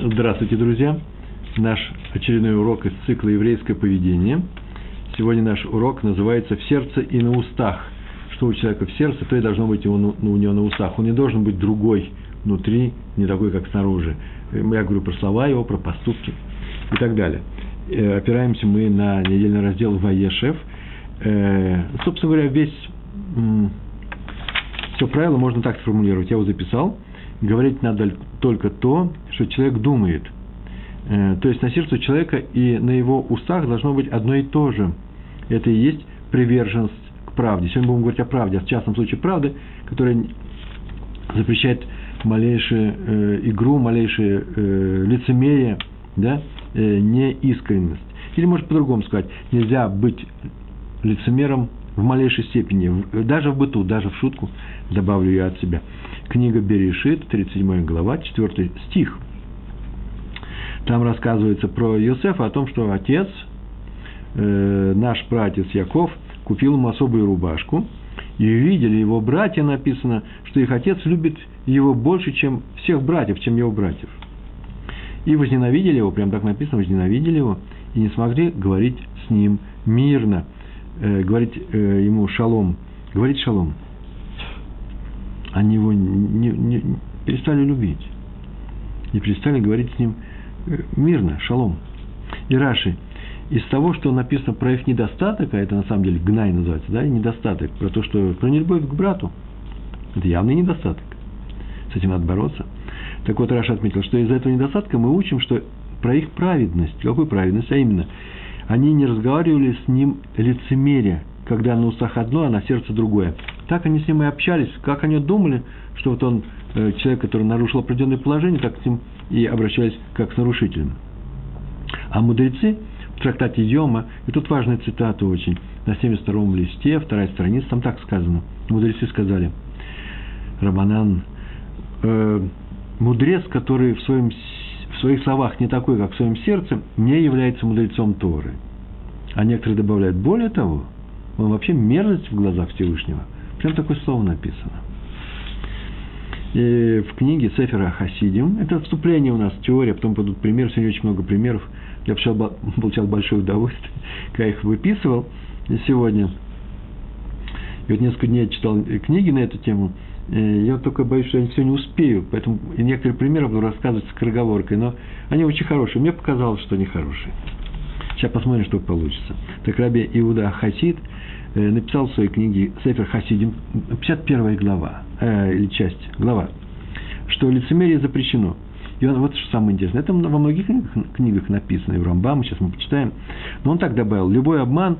Здравствуйте, друзья! Наш очередной урок из цикла «Еврейское поведение». Сегодня наш урок называется «В сердце и на устах». Что у человека в сердце, то и должно быть у него на устах. Он не должен быть другой внутри, не такой, как снаружи. Я говорю про слова его, про поступки и так далее. Э, опираемся мы на недельный раздел «Ваешев». Э, собственно говоря, весь все правило можно так сформулировать. Я его записал. Говорить надо только то, что человек думает. Э, то есть на сердце человека и на его устах должно быть одно и то же. Это и есть приверженность к правде. Сегодня будем говорить о правде, в частном случае правды, которая запрещает малейшую э, игру, малейшее э, лицемерие, да, э, неискренность. Или, может, по-другому сказать, нельзя быть лицемером в малейшей степени, даже в быту, даже в шутку, добавлю я от себя. Книга Берешит, 37 глава, 4 стих. Там рассказывается про Иосифа, о том, что отец, э, наш братец Яков, купил ему особую рубашку, и видели его братья, написано, что их отец любит его больше, чем всех братьев, чем его братьев. И возненавидели его, прям так написано, возненавидели его, и не смогли говорить с ним мирно, э, говорить э, ему шалом, говорить шалом они его не, не, перестали любить. И перестали говорить с ним э, мирно, шалом. И Раши, из того, что написано про их недостаток, а это на самом деле гнай называется, да, недостаток, про то, что про нелюбовь к брату, это явный недостаток. С этим надо бороться. Так вот, Раша отметил, что из-за этого недостатка мы учим, что про их праведность. Какую праведность? А именно, они не разговаривали с ним лицемерие, когда на устах одно, а на сердце другое. Так они с ним и общались, как они думали, что вот он э, человек, который нарушил определенное положение, так с ним и обращались как с нарушителем. А мудрецы в трактате Йома, и тут важная цитата очень, на 72-м листе, вторая страница, там так сказано. Мудрецы сказали, Раманан, э, мудрец, который в, своем, своих словах не такой, как в своем сердце, не является мудрецом Торы. А некоторые добавляют, более того, он вообще мерзость в глазах Всевышнего. Прям такое слово написано. И в книге Сефера Хасидим, это вступление у нас, теория, потом будут примеры, сегодня очень много примеров. Я получал, получал большое удовольствие, когда их выписывал сегодня. И вот несколько дней я читал книги на эту тему, я вот только боюсь, что я все не успею, поэтому некоторые примеры буду рассказывать с кроговоркой, но они очень хорошие. Мне показалось, что они хорошие. Сейчас посмотрим, что получится. Так Раби Иуда Хасид – Э, написал в своей книге Сефер Хасидим, 51 глава, э, или часть, глава, что лицемерие запрещено. И он, вот что самое интересное, это во многих книгах, книгах написано, и в Рамбам, сейчас мы почитаем, но он так добавил, любой обман,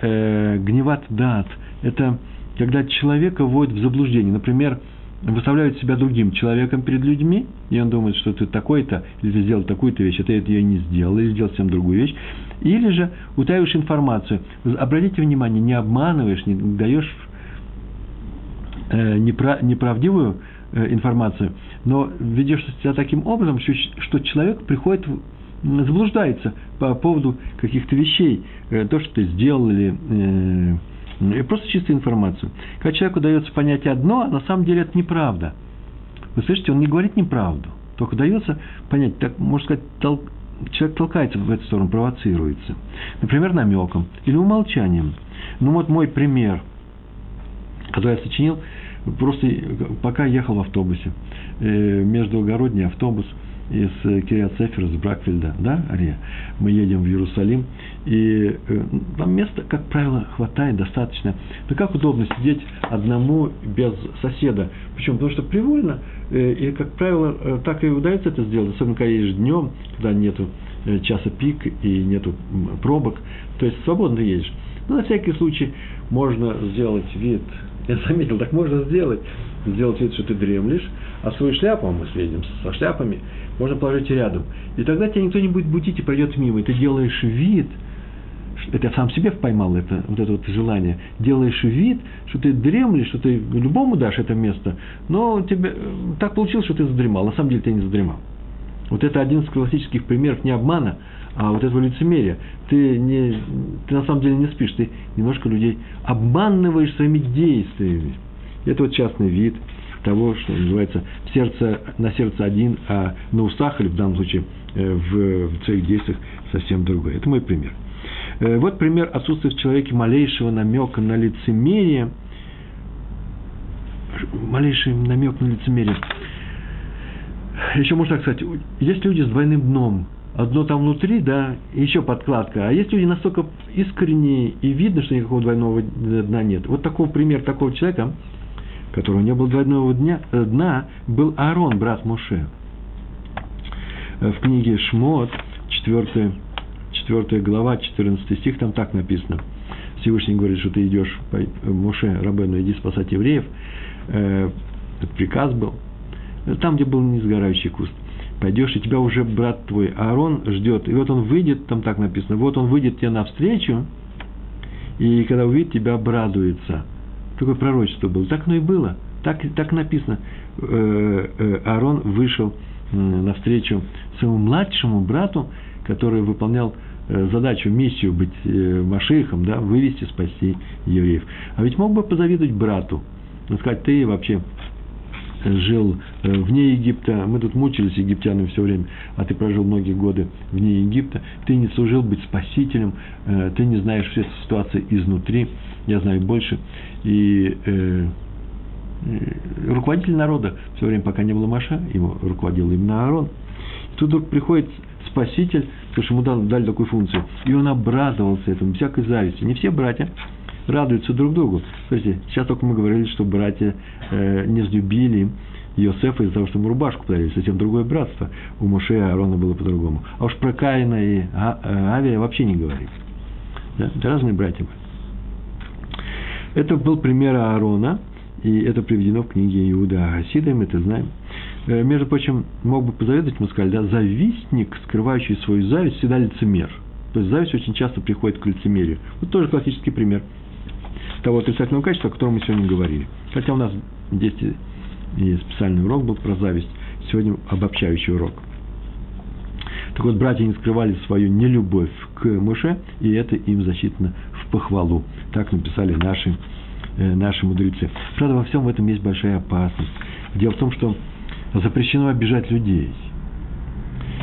э, гневат дат, это когда человека вводят в заблуждение. Например, выставляют себя другим человеком перед людьми, и он думает, что ты такой-то, или ты сделал такую-то вещь, а ты ее не сделал, или сделал совсем другую вещь. Или же утаиваешь информацию. Обратите внимание, не обманываешь, не даешь э, неправдивую э, информацию, но ведешь себя таким образом, что, человек приходит, заблуждается по поводу каких-то вещей, э, то, что ты сделал, или просто чистую информацию. Когда человеку дается понять одно, а на самом деле это неправда. Вы слышите, он не говорит неправду. Только дается понять, так, можно сказать, тол... человек толкается в эту сторону, провоцируется. Например, намеком или умолчанием. Ну вот мой пример, который я сочинил, просто пока ехал в автобусе, э, междугородний автобус – из э, Кириат Сефера, из Бракфельда, да, Ария, мы едем в Иерусалим, и э, там места, как правило, хватает достаточно. Но как удобно сидеть одному без соседа. Почему? Потому что привольно, э, и, как правило, э, так и удается это сделать, особенно когда едешь днем, когда нету э, часа пик и нету пробок, то есть свободно едешь. Но на всякий случай можно сделать вид, я заметил, так можно сделать, сделать вид, что ты дремлешь, а свою шляпу, а мы следим со шляпами, можно положить рядом. И тогда тебя никто не будет будить и пройдет мимо. И ты делаешь вид, это я сам себе поймал это, вот это вот желание, делаешь вид, что ты дремлешь, что ты любому дашь это место, но тебе так получилось, что ты задремал, на самом деле ты не задремал. Вот это один из классических примеров не обмана, а вот этого лицемерия. Ты, не, ты на самом деле не спишь, ты немножко людей обманываешь своими действиями. Это вот частный вид. того, что называется сердце, на сердце один, а на устах, или в данном случае э, в, в своих действиях совсем другой. Это мой пример. Э, вот пример отсутствия в человеке малейшего намека на лицемерие. Малейший намек на лицемерие. Еще можно так сказать, есть люди с двойным дном. Одно там внутри, да, еще подкладка. А есть люди настолько искренние, и видно, что никакого двойного дна нет. Вот такой пример такого человека, которого не было двойного дня, э, дна, был Аарон, брат Моше. В книге Шмот, 4 4 глава, 14 стих, там так написано. Всевышний говорит, что ты идешь, Моше Рабену, иди спасать евреев. Э, этот приказ был. Там, где был несгорающий куст. Пойдешь, и тебя уже брат твой Аарон ждет. И вот он выйдет, там так написано, вот он выйдет тебе навстречу, и когда увидит тебя, обрадуется. Такое пророчество было. Так оно и было. Так, так написано. Э, э, Аарон вышел навстречу своему младшему брату, который выполнял э, задачу, миссию быть Машихом, да, вывести, спасти евреев. А ведь мог бы позавидовать брату, сказать, ты вообще жил вне Египта, мы тут мучились египтянами все время, а ты прожил многие годы вне Египта, ты не служил быть спасителем, ты не знаешь все ситуации изнутри, я знаю больше, и э, руководитель народа все время, пока не было Маша, ему руководил именно Аарон. Тут вдруг приходит Спаситель, потому что ему дали, дали такую функцию. И он обрадовался этому, всякой зависти. Не все братья радуются друг другу. Смотрите, сейчас только мы говорили, что братья э, не взлюбили Йосефа из-за того, что ему рубашку подарили. Совсем другое братство. У Моше и Аарона было по-другому. А уж про Каина и э, Авия вообще не говорим. Да? Это разные братья были. Это был пример Аарона, и это приведено в книге Иуда Агасида, мы это знаем. Э, между прочим, мог бы позавидовать, мы сказали, да, завистник, скрывающий свою зависть, всегда лицемер. То есть зависть очень часто приходит к лицемерию. Вот тоже классический пример того отрицательного качества, о котором мы сегодня говорили. Хотя у нас здесь и специальный урок был про зависть, сегодня обобщающий урок. Так вот, братья не скрывали свою нелюбовь к Муше, и это им засчитано в похвалу. Так написали наши, э, наши мудрецы. Правда, во всем этом есть большая опасность. Дело в том, что запрещено обижать людей.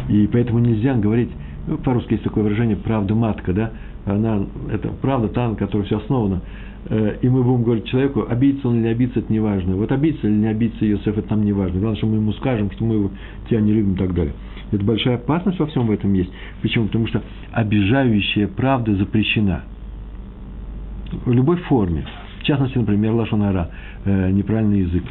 И поэтому нельзя говорить, ну, по-русски есть такое выражение «правда матка», да, она, это правда та, на которой все основано. Э, и мы будем говорить человеку, обидится он или обидится, это не важно. Вот обидится или не обидится Иосиф, это нам не важно. Главное, что мы ему скажем, что мы его, тебя не любим и так далее. Это большая опасность во всем этом есть. Почему? Потому что обижающая правда запрещена. В любой форме. В частности, например, лашонара, э, неправильный язык.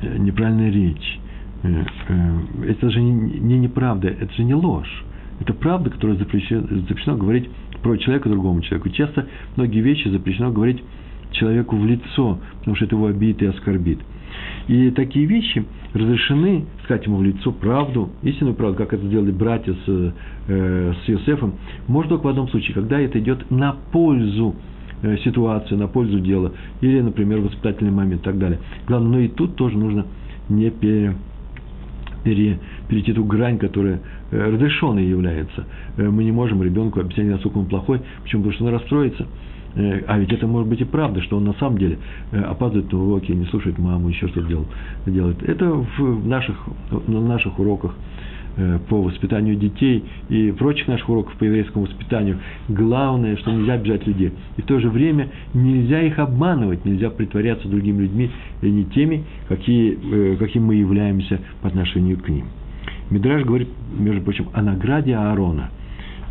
Э, неправильная речь. Э, э, это же не неправда, это же не ложь. Это правда, которая запрещено, запрещено говорить про человека другому человеку. Часто многие вещи запрещено говорить человеку в лицо, потому что это его обидит и оскорбит. И такие вещи разрешены сказать ему в лицо правду, истинную правду, как это сделали братья с, э, с Иосифом, может только в одном случае, когда это идет на пользу Э, ситуацию, на пользу дела, или, например, воспитательный момент и так далее. Главное, но и тут тоже нужно не пере, пере, перейти ту грань, которая э, разрешенной является. Э, мы не можем ребенку объяснять, насколько он плохой, почему? Потому что он расстроится. А ведь это может быть и правда, что он на самом деле опаздывает на уроки, не слушает маму, еще что-то делает. Это в наших, на наших уроках Э, по воспитанию детей и прочих наших уроков по еврейскому воспитанию. Главное, что нельзя обижать людей. И в то же время нельзя их обманывать, нельзя притворяться другими людьми и не теми, какие, э, каким мы являемся по отношению к ним. Мидраж говорит, между прочим, о награде Аарона.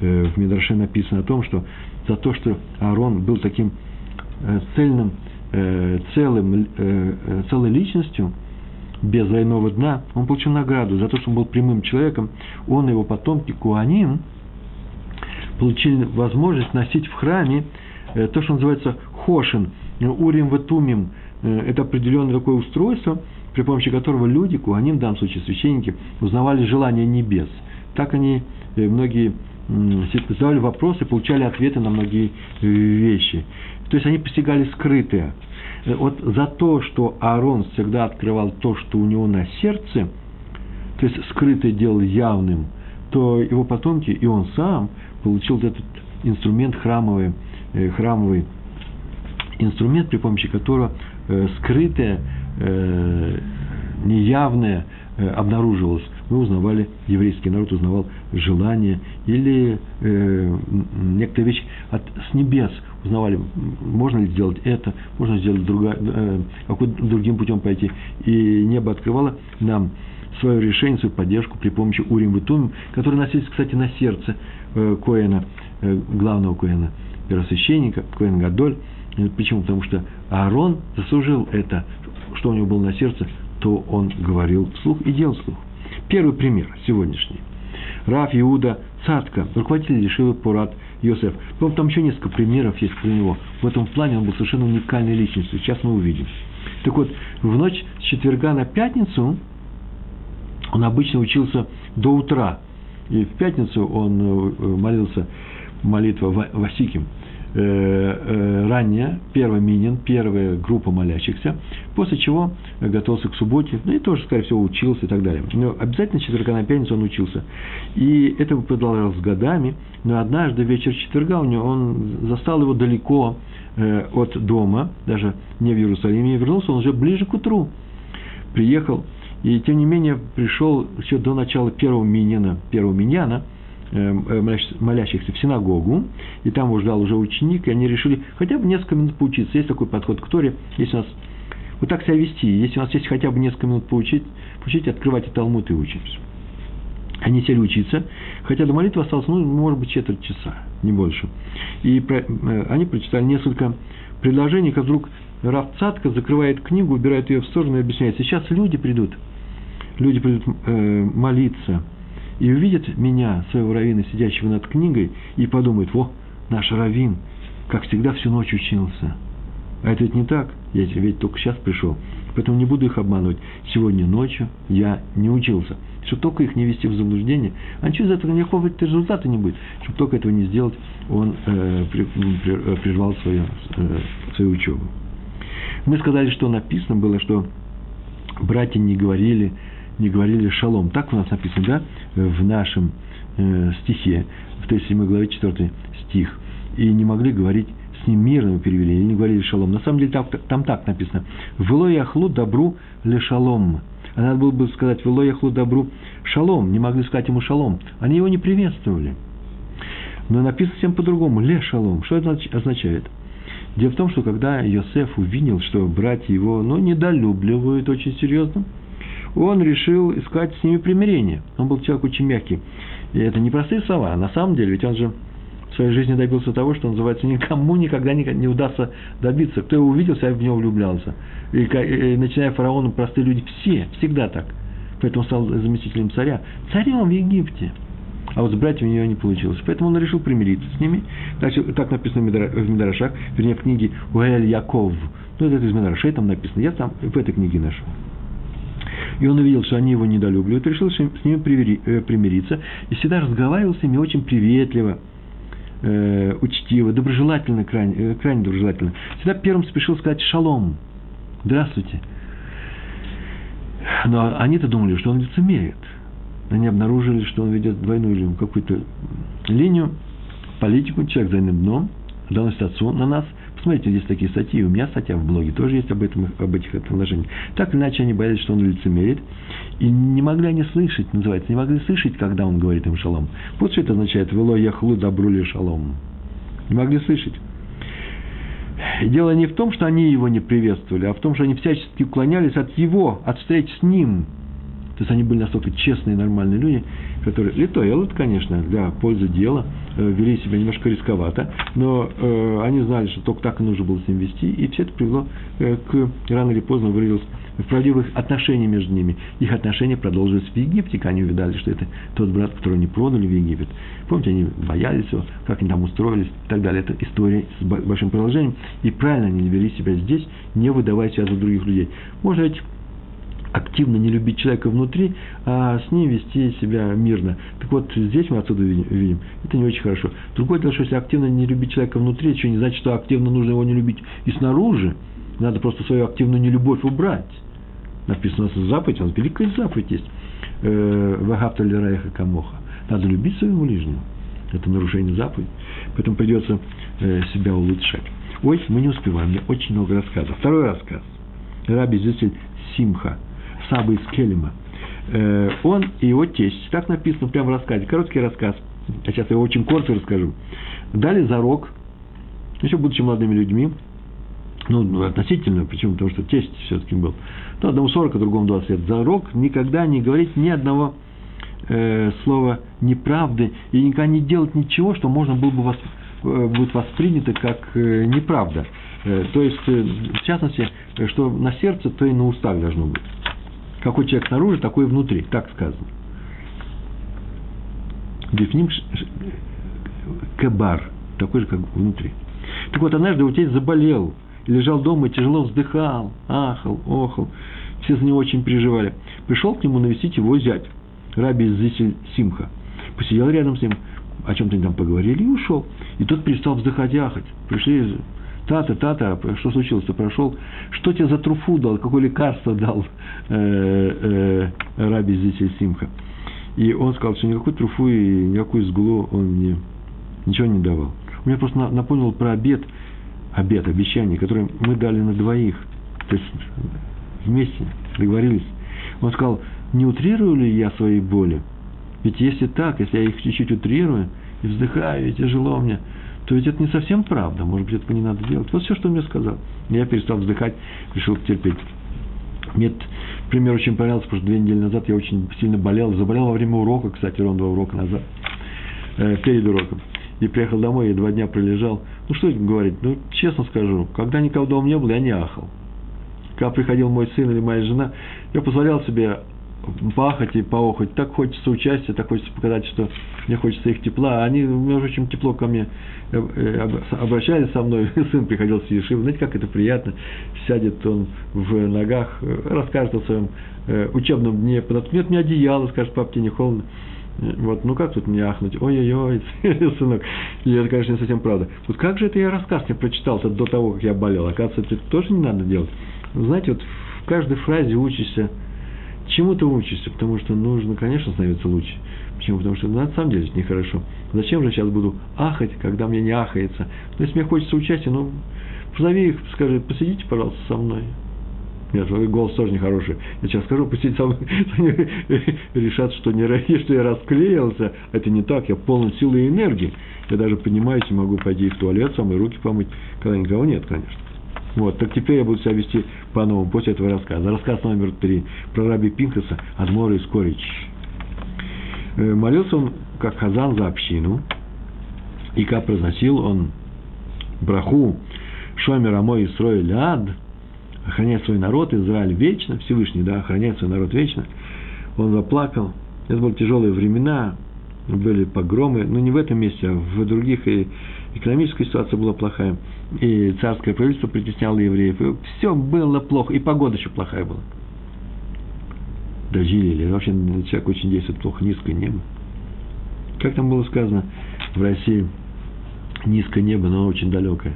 Э, в Мидраше написано о том, что за то, что Аарон был таким цельным, целым, целой личностью – без двойного дна, он получил награду за то, что он был прямым человеком. Он и его потомки Куаним получили возможность носить в храме э, то, что называется хошин, урим ватумим. Э, это определенное такое устройство, при помощи которого люди, куаним, в данном случае священники, узнавали желания небес. Так они, э, многие задавали вопросы, получали ответы на многие вещи. То есть они постигали скрытое – Э, вот за то, что Аарон всегда открывал то, что у него на сердце, то есть скрытое делал явным, то его потомки и он сам получил этот инструмент храмовый, э, храмовый инструмент, при помощи которого э, скрытое э, неявное э, обнаруживалось, мы узнавали, еврейский народ узнавал желание или э, некоторые вещи от, с небес узнавали, можно ли сделать это, можно сделать другая, э, другим путем пойти. И небо открывало нам свое решение, свою поддержку при помощи Урим и Тумим, которые носились, кстати, на сердце э, Коэна, э, главного Коэна, первосвященника, Коэн Гадоль. Почему? Потому что Аарон заслужил это, что у него было на сердце, то он говорил вслух и делал вслух. Первый пример сегодняшний. Раф Иуда Цатка, руководитель Решивы Пурат Йосеф. Потом там еще несколько примеров есть про него. В этом плане он был совершенно уникальной личностью. Сейчас мы увидим. Так вот, в ночь с четверга на пятницу он обычно учился до утра. И в пятницу он э, молился молитва Васиким – Э, э, ранее, первый минин, первая группа молящихся, после чего готовился к субботе, ну и тоже, скорее всего, учился и так далее. Но обязательно четверга на пятницу он учился. И это продолжалось годами, но однажды вечер четверга у него, он застал его далеко э, от дома, даже не в Иерусалиме, и вернулся он уже ближе к утру. Приехал, и тем не менее пришел еще до начала первого минина, первого миньяна – Э, э, молящихся в синагогу, и там его ждал уже ученик, и они решили хотя бы несколько минут поучиться. Есть такой подход к Торе, если у нас вот так себя вести, если у нас есть хотя бы несколько минут поучить, поучить открывать Талмуд и учимся. Они сели учиться, хотя до молитвы осталось, ну, может быть, четверть часа, не больше. И про, э, они прочитали несколько предложений, как вдруг Раф закрывает книгу, убирает ее в сторону и объясняет, сейчас люди придут, люди придут э, молиться – и увидит меня, своего равина, сидящего над книгой, и подумает, во, наш равин, как всегда, всю ночь учился. А это ведь не так, я ведь только сейчас пришел. Поэтому не буду их обманывать. Сегодня ночью я не учился. Чтобы только их не вести в заблуждение, а ничего из этого никакого результата не будет. Чтобы только этого не сделать, он э, э, прервал свою, э, свою учебу. Мы сказали, что написано было, что братья не говорили не говорили шалом. Так у нас написано, да, в нашем э, стихе, в 37 главе 4 стих. И не могли говорить с ним мирно мы перевели, и не говорили шалом. На самом деле там, там так написано. «Вело яхлу добру ле шалом». А надо было бы сказать «Вело яхлу добру шалом». Не могли сказать ему шалом. Они его не приветствовали. Но написано всем по-другому. Ле шалом. Что это означает? Дело в том, что когда Йосеф увидел, что братья его ну, недолюбливают очень серьезно, он решил искать с ними примирение. Он был человек очень мягкий. И это не простые слова. А на самом деле, ведь он же в своей жизни добился того, что называется, никому никогда не, не удастся добиться. Кто его увидел, себя в него влюблялся. И, и начиная фараоном, простые люди все, всегда так. Поэтому стал заместителем царя. Царем в Египте. А вот с братьями у него не получилось. Поэтому он решил примириться с ними. Так, так написано в Медрашах, вернее, в книге Уэль Яков. Ну, это из Медрашей там написано. Я там в этой книге нашел. И он увидел, что они его недолюбливают, решил с ними э, примириться, и всегда разговаривал с ними очень приветливо, э, учтиво, доброжелательно, крайне, э, крайне доброжелательно. Всегда первым спешил сказать «шалом», «здравствуйте». Но они-то думали, что он лицемерит. Они обнаружили, что он ведет двойную линию, какую-то линию, политику, человек за дном, доносит отцу на нас – Посмотрите, здесь такие статьи, у меня статья в блоге тоже есть об, этом, об этих отношениях. Так иначе, они боялись, что он лицемерит, и не могли они слышать, называется, не могли слышать, когда он говорит им шалом. Вот что это означает, «Вело яхлу добру ли шалом». Не могли слышать. Дело не в том, что они его не приветствовали, а в том, что они всячески уклонялись от его, от встреч с ним. То есть они были настолько честные нормальные люди, которые литой элот, конечно, для пользы дела, вели себя немножко рисковато, но э, они знали, что только так и нужно было с ним вести, и все это привело э, к, рано или поздно вылилось в правдивых отношениях между ними. Их отношения продолжились в Египте, когда они увидали, что это тот брат, которого они продали в Египет. Помните, они боялись его, как они там устроились и так далее. Это история с большим продолжением. И правильно они вели себя здесь, не выдавая себя за других людей. Может быть, активно не любить человека внутри, а с ним вести себя мирно. Так вот, здесь мы отсюда видим, это не очень хорошо. Другое дело, что если активно не любить человека внутри, еще не значит, что активно нужно его не любить и снаружи. Надо просто свою активную нелюбовь убрать. Написано у нас заповедь, у нас великая заповедь есть. Э, Вагапта лираеха камоха. Надо любить своего ближнего. Это нарушение заповеди. Поэтому придется э, себя улучшать. Ой, мы не успеваем, мне очень много рассказов. Второй рассказ – Раби Зюсель Симха, Саба из Келема. Э, он и его тесть, так написано прямо в рассказе, короткий рассказ, я сейчас его очень коротко расскажу, дали зарок, еще будучи молодыми людьми, ну, относительно, почему? Потому что тесть все-таки был. Ну, одному 40, а другому 20 лет. Зарок никогда не говорить ни одного э, слова неправды и никогда не делать ничего, что можно было бы вас, э, будет воспринято как э, неправда. Э, то есть, э, в частности, что на сердце, то и на устах должно быть. Какой человек снаружи, такой и внутри, так сказано. Бифним кабар, такой же, как внутри. Так вот, однажды утец заболел, лежал дома и тяжело вздыхал, ахал, охал. Все за него очень переживали. Пришел к нему навестить его зять, раби Зисель Симха. Посидел рядом с ним, о чем-то там поговорили и ушел. И тот перестал вздыхать и ахать. Пришли Тата, тата, что случилось? Ты прошел? Что тебе за труфу дал? Какое лекарство дал э, э, Раби Зисель Симха? И он сказал, что никакой труфу и никакую сглу он мне ничего не давал. Он меня просто напомнил про обед, обед, обещание, которое мы дали на двоих. То есть вместе договорились. Он сказал, не утрирую ли я свои боли? Ведь если так, если я их чуть-чуть утрирую и вздыхаю, и тяжело мне, то ведь это не совсем правда. Может быть, этого не надо делать. Вот все, что он мне сказал. Я перестал вздыхать, решил терпеть. Мне этот пример очень понравился, потому что две недели назад я очень сильно болел. Заболел во время урока, кстати, ровно два урока назад, э, перед уроком. И приехал домой, и два дня пролежал. Ну, что говорить? Ну, честно скажу, когда никого дома не было, я не ахал. Когда приходил мой сын или моя жена, я позволял себе пахать и поохать. Так хочется участия, так хочется показать, что мне хочется их тепла. Они, между прочим, тепло ко мне э, э, обращались со мной. Сын приходил с Ешивы. Знаете, как это приятно. Сядет он в ногах, э, расскажет о своем учебном дне, подоткнет мне одеяло, скажет, пап, тебе не холодно. Вот, ну как тут мне ахнуть? Ой-ой-ой, сынок. И это, конечно, не совсем правда. Вот как же это я рассказ не прочитался до того, как я болел? Оказывается, это тоже не надо делать. Знаете, вот в каждой фразе учишься Чему ты учишься? Потому что нужно, конечно, становиться лучше. Почему? Потому что ну, на самом деле это нехорошо. Зачем же сейчас буду ахать, когда мне не ахается? Но если мне хочется участия, ну, позови их, скажи, посидите, пожалуйста, со мной. Нет, голос тоже нехороший. Я сейчас скажу, мной. Они решат, что, не, что я расклеился. Это не так, я полон силы и энергии. Я даже поднимаюсь и могу пойти в туалет, самые руки помыть, когда никого нет, конечно. Вот, так теперь я буду себя вести по-новому после этого рассказа. Рассказ номер три про раби Пинхаса Адмора из Корич. Э, молился он, как хазан, за общину, и как произносил он браху Шомер Амой Исроэль Ад, охраняет свой народ, Израиль вечно, Всевышний, да, охраняет свой народ вечно. Он заплакал. Это были тяжелые времена, были погромы, но не в этом месте, а в других, и экономическая ситуация была плохая, и царское правительство притесняло евреев, и все было плохо, и погода еще плохая была. Дожили или вообще человек очень действует плохо, низкое небо. Как там было сказано в России, низкое небо, но очень далекое.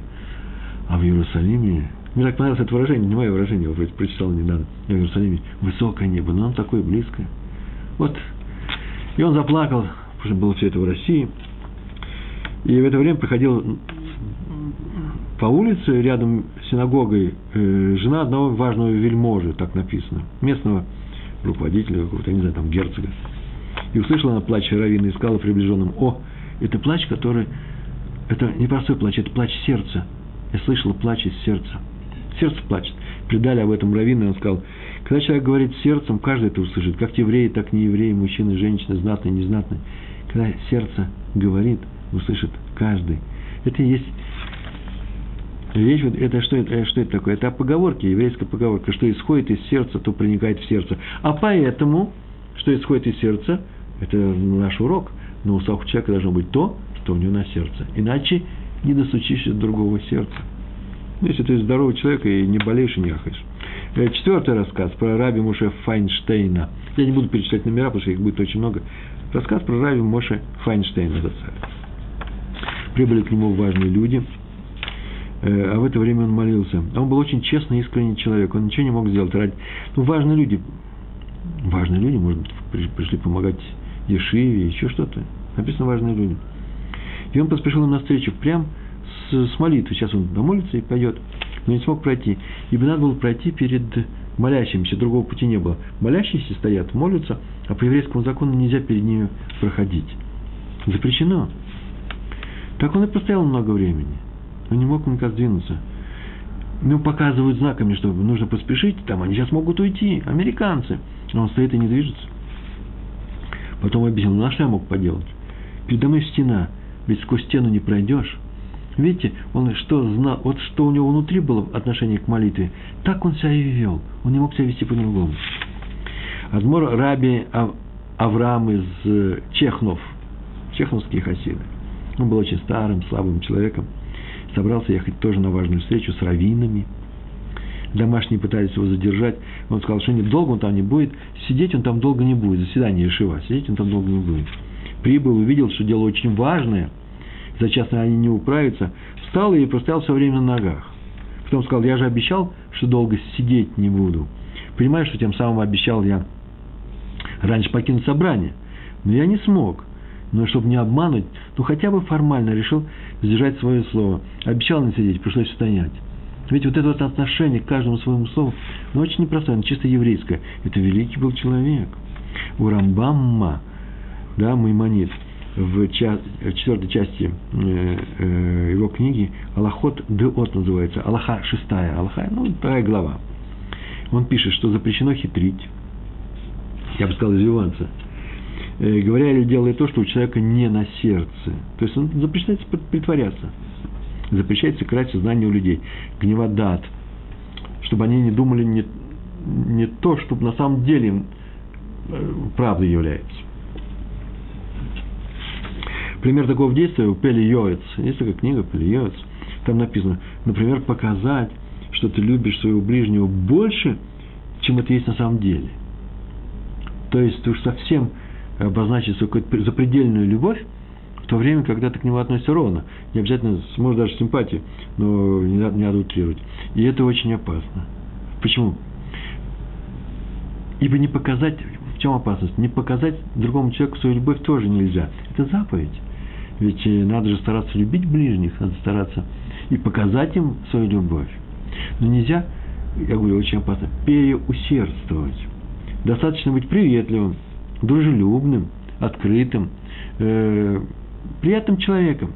А в Иерусалиме, мне так понравилось это выражение, не мое выражение, я прочитал недавно, в Иерусалиме высокое небо, но оно такое близкое. Вот. И он заплакал, потому что было все это в России – и в это время приходил по улице рядом с синагогой э, жена одного важного вельможи, так написано, местного руководителя какого-то, не знаю, там герцога. И услышала она плач Равина и сказала приближенным, о, это плач, который, это не простой плач, это плач сердца. Я слышала плач из сердца. Сердце плачет. Предали об этом Равина, и он сказал, когда человек говорит сердцем, каждый это услышит, как евреи, так не евреи, мужчины, женщины, знатные, незнатные. Когда сердце говорит – услышит каждый. Это есть Речь вот это что, это что это такое? Это поговорки, еврейская поговорка, что исходит из сердца, то проникает в сердце. А поэтому, что исходит из сердца, это наш урок. На устах у человека должно быть то, что у него на сердце. Иначе не достучишься до другого сердца. Ну, если ты здоровый человек и не болеешь и не ахаешь. Э, четвертый рассказ про раби Муше Файнштейна. Я не буду перечислять номера, потому что их будет очень много. Рассказ про раби Моше Файнштейна. Прибыли к нему важные люди, э, а в это время он молился. Он был очень честный, искренний человек, он ничего не мог сделать ради... Ну, важные люди, важные люди, может быть, пришли помогать Ешиве, еще что-то. Написано «важные люди». И он поспешил им навстречу, прям с, с молитвой. Сейчас он домолится и пойдет, но не смог пройти. Ибо надо было пройти перед молящимися, другого пути не было. Молящиеся стоят, молятся, а по еврейскому закону нельзя перед ними проходить. Запрещено. Так он и простоял много времени. Он не мог никак сдвинуться. Ну, показывают знаками, что нужно поспешить, там они сейчас могут уйти, американцы. А он стоит и не движется. Потом объяснил, ну, а что я мог поделать? Передо мной стена, ведь сквозь стену не пройдешь. Видите, он что знал, вот что у него внутри было отношение к молитве, так он себя и вел. Он не мог себя вести по-другому. Адмор Раби Авраам из э, Чехнов, чехновские хасиды. Он был очень старым, слабым человеком. Собрался ехать тоже на важную встречу с раввинами. Домашние пытались его задержать. Он сказал, что нет, долго он там не будет. Сидеть он там долго не будет. Заседание Ишива. Сидеть он там долго не будет. Прибыл, увидел, что дело очень важное – за час они не управятся, встал и простоял все время на ногах. Потом сказал, я же обещал, что долго сидеть не буду. Понимаешь, что тем самым обещал я раньше покинуть собрание. Но я не смог. Но чтобы не обмануть, ну хотя бы формально решил сдержать свое слово. Обещал не сидеть, пришлось стоять. Ведь вот это вот отношение к каждому своему слову, ну, очень непростое, оно чисто еврейское. Это великий был человек. У Рамбамма, да, Маймонит, в, час, в четвертой части э, э, его книги Аллахот Деот называется, Аллаха шестая, Аллаха, ну, вторая глава. Он пишет, что запрещено хитрить, я бы сказал, извиваться, говоря или делая то, что у человека не на сердце. То есть он запрещается притворяться, запрещается крать сознание у людей, гневать дат, чтобы они не думали не, не то, что на самом деле э, правдой является. Пример такого действия у Пели Йоец. Есть такая книга Пели Йоец. Там написано, например, показать, что ты любишь своего ближнего больше, чем это есть на самом деле. То есть ты уж совсем обозначить свою какую-то запредельную любовь, в то время, когда ты к нему относишься ровно. Не обязательно, может, даже симпатии, но не надо, не надо утрировать. И это очень опасно. Почему? Ибо не показать, в чем опасность? Не показать другому человеку свою любовь тоже нельзя. Это заповедь. Ведь э, надо же стараться любить ближних, надо стараться и показать им свою любовь. Но нельзя, я говорю, очень опасно, переусердствовать. Достаточно быть приветливым, дружелюбным, открытым, э, приятным человеком.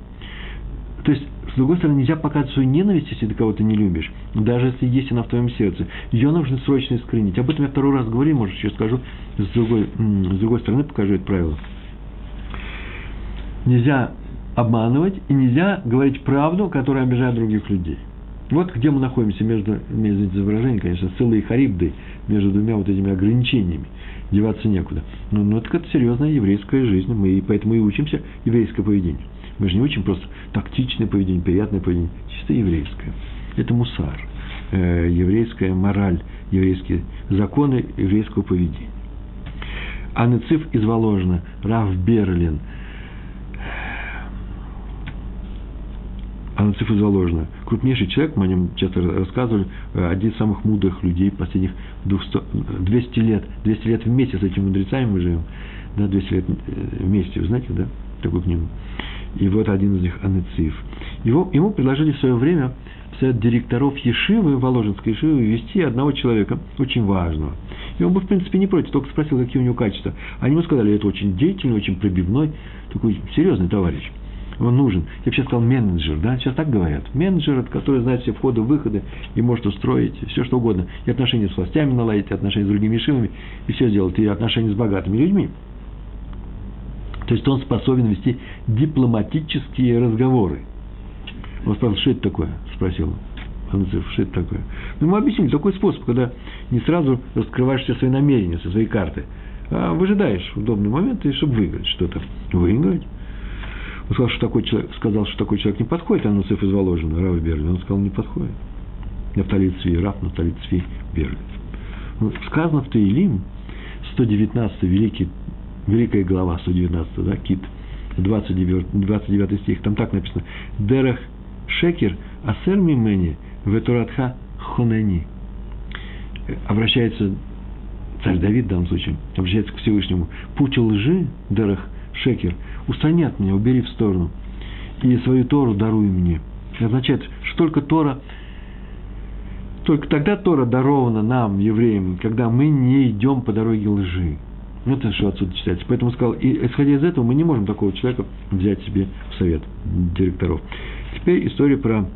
То есть, с другой стороны, нельзя показывать свою ненависть, если ты кого-то не любишь, даже если есть она в твоем сердце. Ее нужно срочно искоренить. Об этом я второй раз говорю, может, еще скажу, с другой, с другой стороны покажу это правило нельзя обманывать и нельзя говорить правду, которая обижает других людей. Вот где мы находимся между, между выражением, конечно, целой харибдой, между двумя вот этими ограничениями. Деваться некуда. Но, но это серьезная еврейская жизнь, мы и поэтому и учимся еврейское поведение. Мы же не учим просто тактичное поведение, приятное поведение, чисто еврейское. Это мусар, э, еврейская мораль, еврейские законы еврейского поведения. Анны Циф из Воложина, Раф Берлин – а на цифру заложено. Крупнейший человек, мы о нем часто рассказывали, э, один из самых мудрых людей последних 200, 200 лет. 200 лет вместе с этими мудрецами мы живем. Да, 200 лет э, вместе, вы знаете, да, такую книгу. И вот один из них, Анецив. Его, ему предложили в свое время в совет директоров Ешивы, Воложенской Ешивы, вести одного человека, очень важного. И он был, в принципе, не против, только спросил, какие у него качества. Они ему сказали, это очень деятельный, очень пробивной, такой серьезный товарищ он нужен. Я сейчас сказал менеджер, да, сейчас так говорят. Менеджер, который знает все входы, выходы и может устроить все, что угодно. И отношения с властями наладить, и отношения с другими шивами, и все сделать, и отношения с богатыми людьми. То есть он способен вести дипломатические разговоры. Он спросил, что это такое? Спросил Анцев, что это такое? Ну, мы объяснили, такой способ, когда не сразу раскрываешь все свои намерения, все свои карты, а выжидаешь удобный момент, и чтобы выиграть что-то. Выиграть. Он сказал, что такой человек, сказал, что такой человек не подходит, а Нуцеф из Воложина, Рав Берлин. Он сказал, не подходит. Нафтали Цви, Рав Нафтали Цви Берлин. Ну, сказано в Таилим, 119 великий, великая глава, 119, да, Кит, 29, 29 стих, там так написано, Дерах Шекер, Асер Мимени, Ветуратха Хонени. Обращается царь Давид в данном случае, обращается к Всевышнему. Путь лжи, Дерах Шекер – устани от меня, убери в сторону, и свою Тору даруй мне. Это означает, что только Тора, Только тогда Тора дарована нам, евреям, когда мы не идем по дороге лжи. Вот это что отсюда читается. Поэтому сказал, и исходя из этого, мы не можем такого человека взять себе в совет директоров. Теперь история про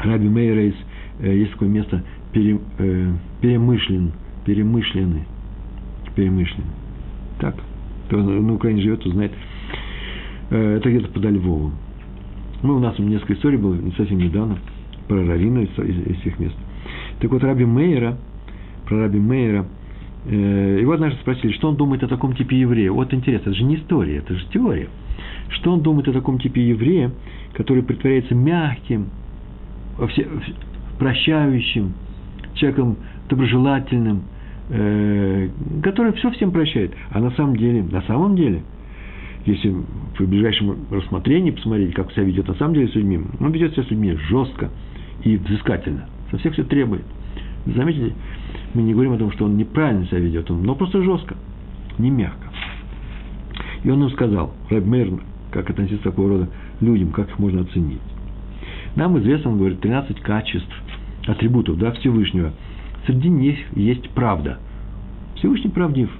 Раби Мейрейс. Э, есть такое место пере, э, перемышлен, перемышленный, перемышлен. Так, кто на Украине живет, то знает. Э, это где-то подо Львовом. Ну, у нас несколько историй было, не совсем недавно, про Равина из, из, из всех мест. Так вот, Раби Мейера, про Раби Мейера, э, его однажды спросили, что он думает о таком типе еврея. Вот интересно, это же не история, это же теория. Что он думает о таком типе еврея, который притворяется мягким, все, прощающим, человеком доброжелательным, э, который все всем прощает. А на самом деле, на самом деле, если при ближайшем рассмотрении посмотреть, как себя ведет на самом деле с людьми, он ведет себя с людьми жестко и взыскательно. Со всех все требует. Заметите, мы не говорим о том, что он неправильно себя ведет, он, но просто жестко, не мягко. И он им сказал, Рэб Мейр, как относиться к такого рода людям, как их можно оценить. Нам известно, он говорит, 13 качеств, атрибутов да, Всевышнего. Среди них есть правда. Всевышний правдив.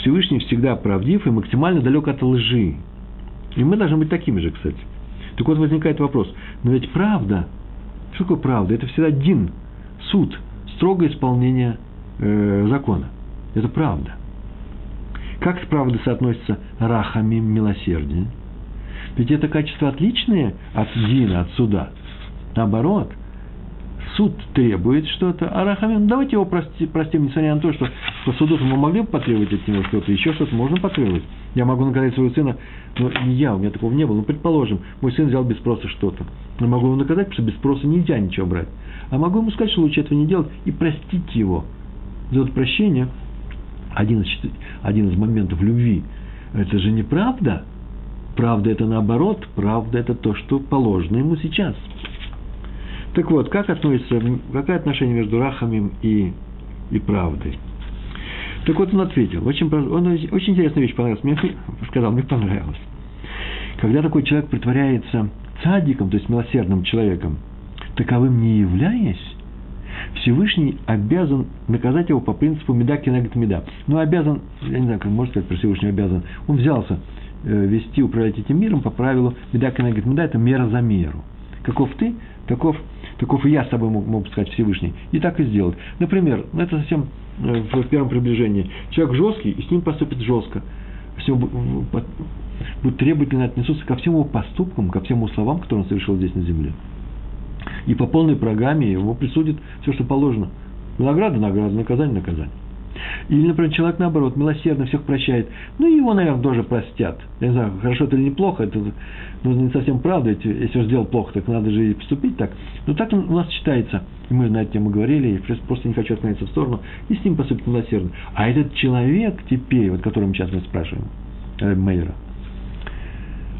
Всевышний всегда правдив и максимально далек от лжи. И мы должны быть такими же, кстати. Так вот возникает вопрос, но ведь правда, что такое правда? Это всегда один суд, строгое исполнение э, закона. Это правда. Как с правдой соотносится рахами милосердие? Ведь это качество отличное от дина, от суда. Наоборот, суд требует что-то, а Рахамин, давайте его прости, простим, несмотря на то, что по суду мы могли бы потребовать от него что-то, еще что-то можно потребовать. Я могу наказать своего сына, но не я, у меня такого не было. Ну, предположим, мой сын взял без спроса что-то. Я могу его наказать, что без спроса нельзя ничего брать. А могу ему сказать, что лучше этого не делать, и простить его. За это прощение, один из, один из моментов любви, это же неправда. Правда – это наоборот, правда – это то, что положено ему сейчас. Так вот, как относится, какое отношение между рахамим и, и правдой? Так вот, он ответил. Очень, он очень интересная вещь понравилась. Мне сказал, мне понравилось. Когда такой человек притворяется цадиком, то есть милосердным человеком, таковым не являясь, Всевышний обязан наказать его по принципу меда кинегат меда. Ну, обязан, я не знаю, как можно сказать про Всевышний обязан. Он взялся э, вести, управлять этим миром по правилу меда кинегат меда, это мера за меру. Каков ты, таков таков и я с тобой мог, мог сказать Всевышний. И так и сделать. Например, это совсем э, в первом приближении. Человек жесткий, и с ним поступит жестко. Все будут требовательно отнесутся ко всем его поступкам, ко всем его словам, которые он совершил здесь на земле. И по полной программе его присудит все, что положено. Награда, награда, наказание, наказание. Или, например, человек, наоборот, милосердно всех прощает. Ну, его, наверное, тоже простят. Я не знаю, хорошо это или неплохо, это ну, не совсем правда. Если он сделал плохо, так надо же и поступить так. Но так у нас читается. И мы на эту тему говорили, и просто не хочу отклоняться в сторону. И с ним поступит милосердно. А этот человек теперь, вот которого сейчас мы спрашиваем, э, Мейера,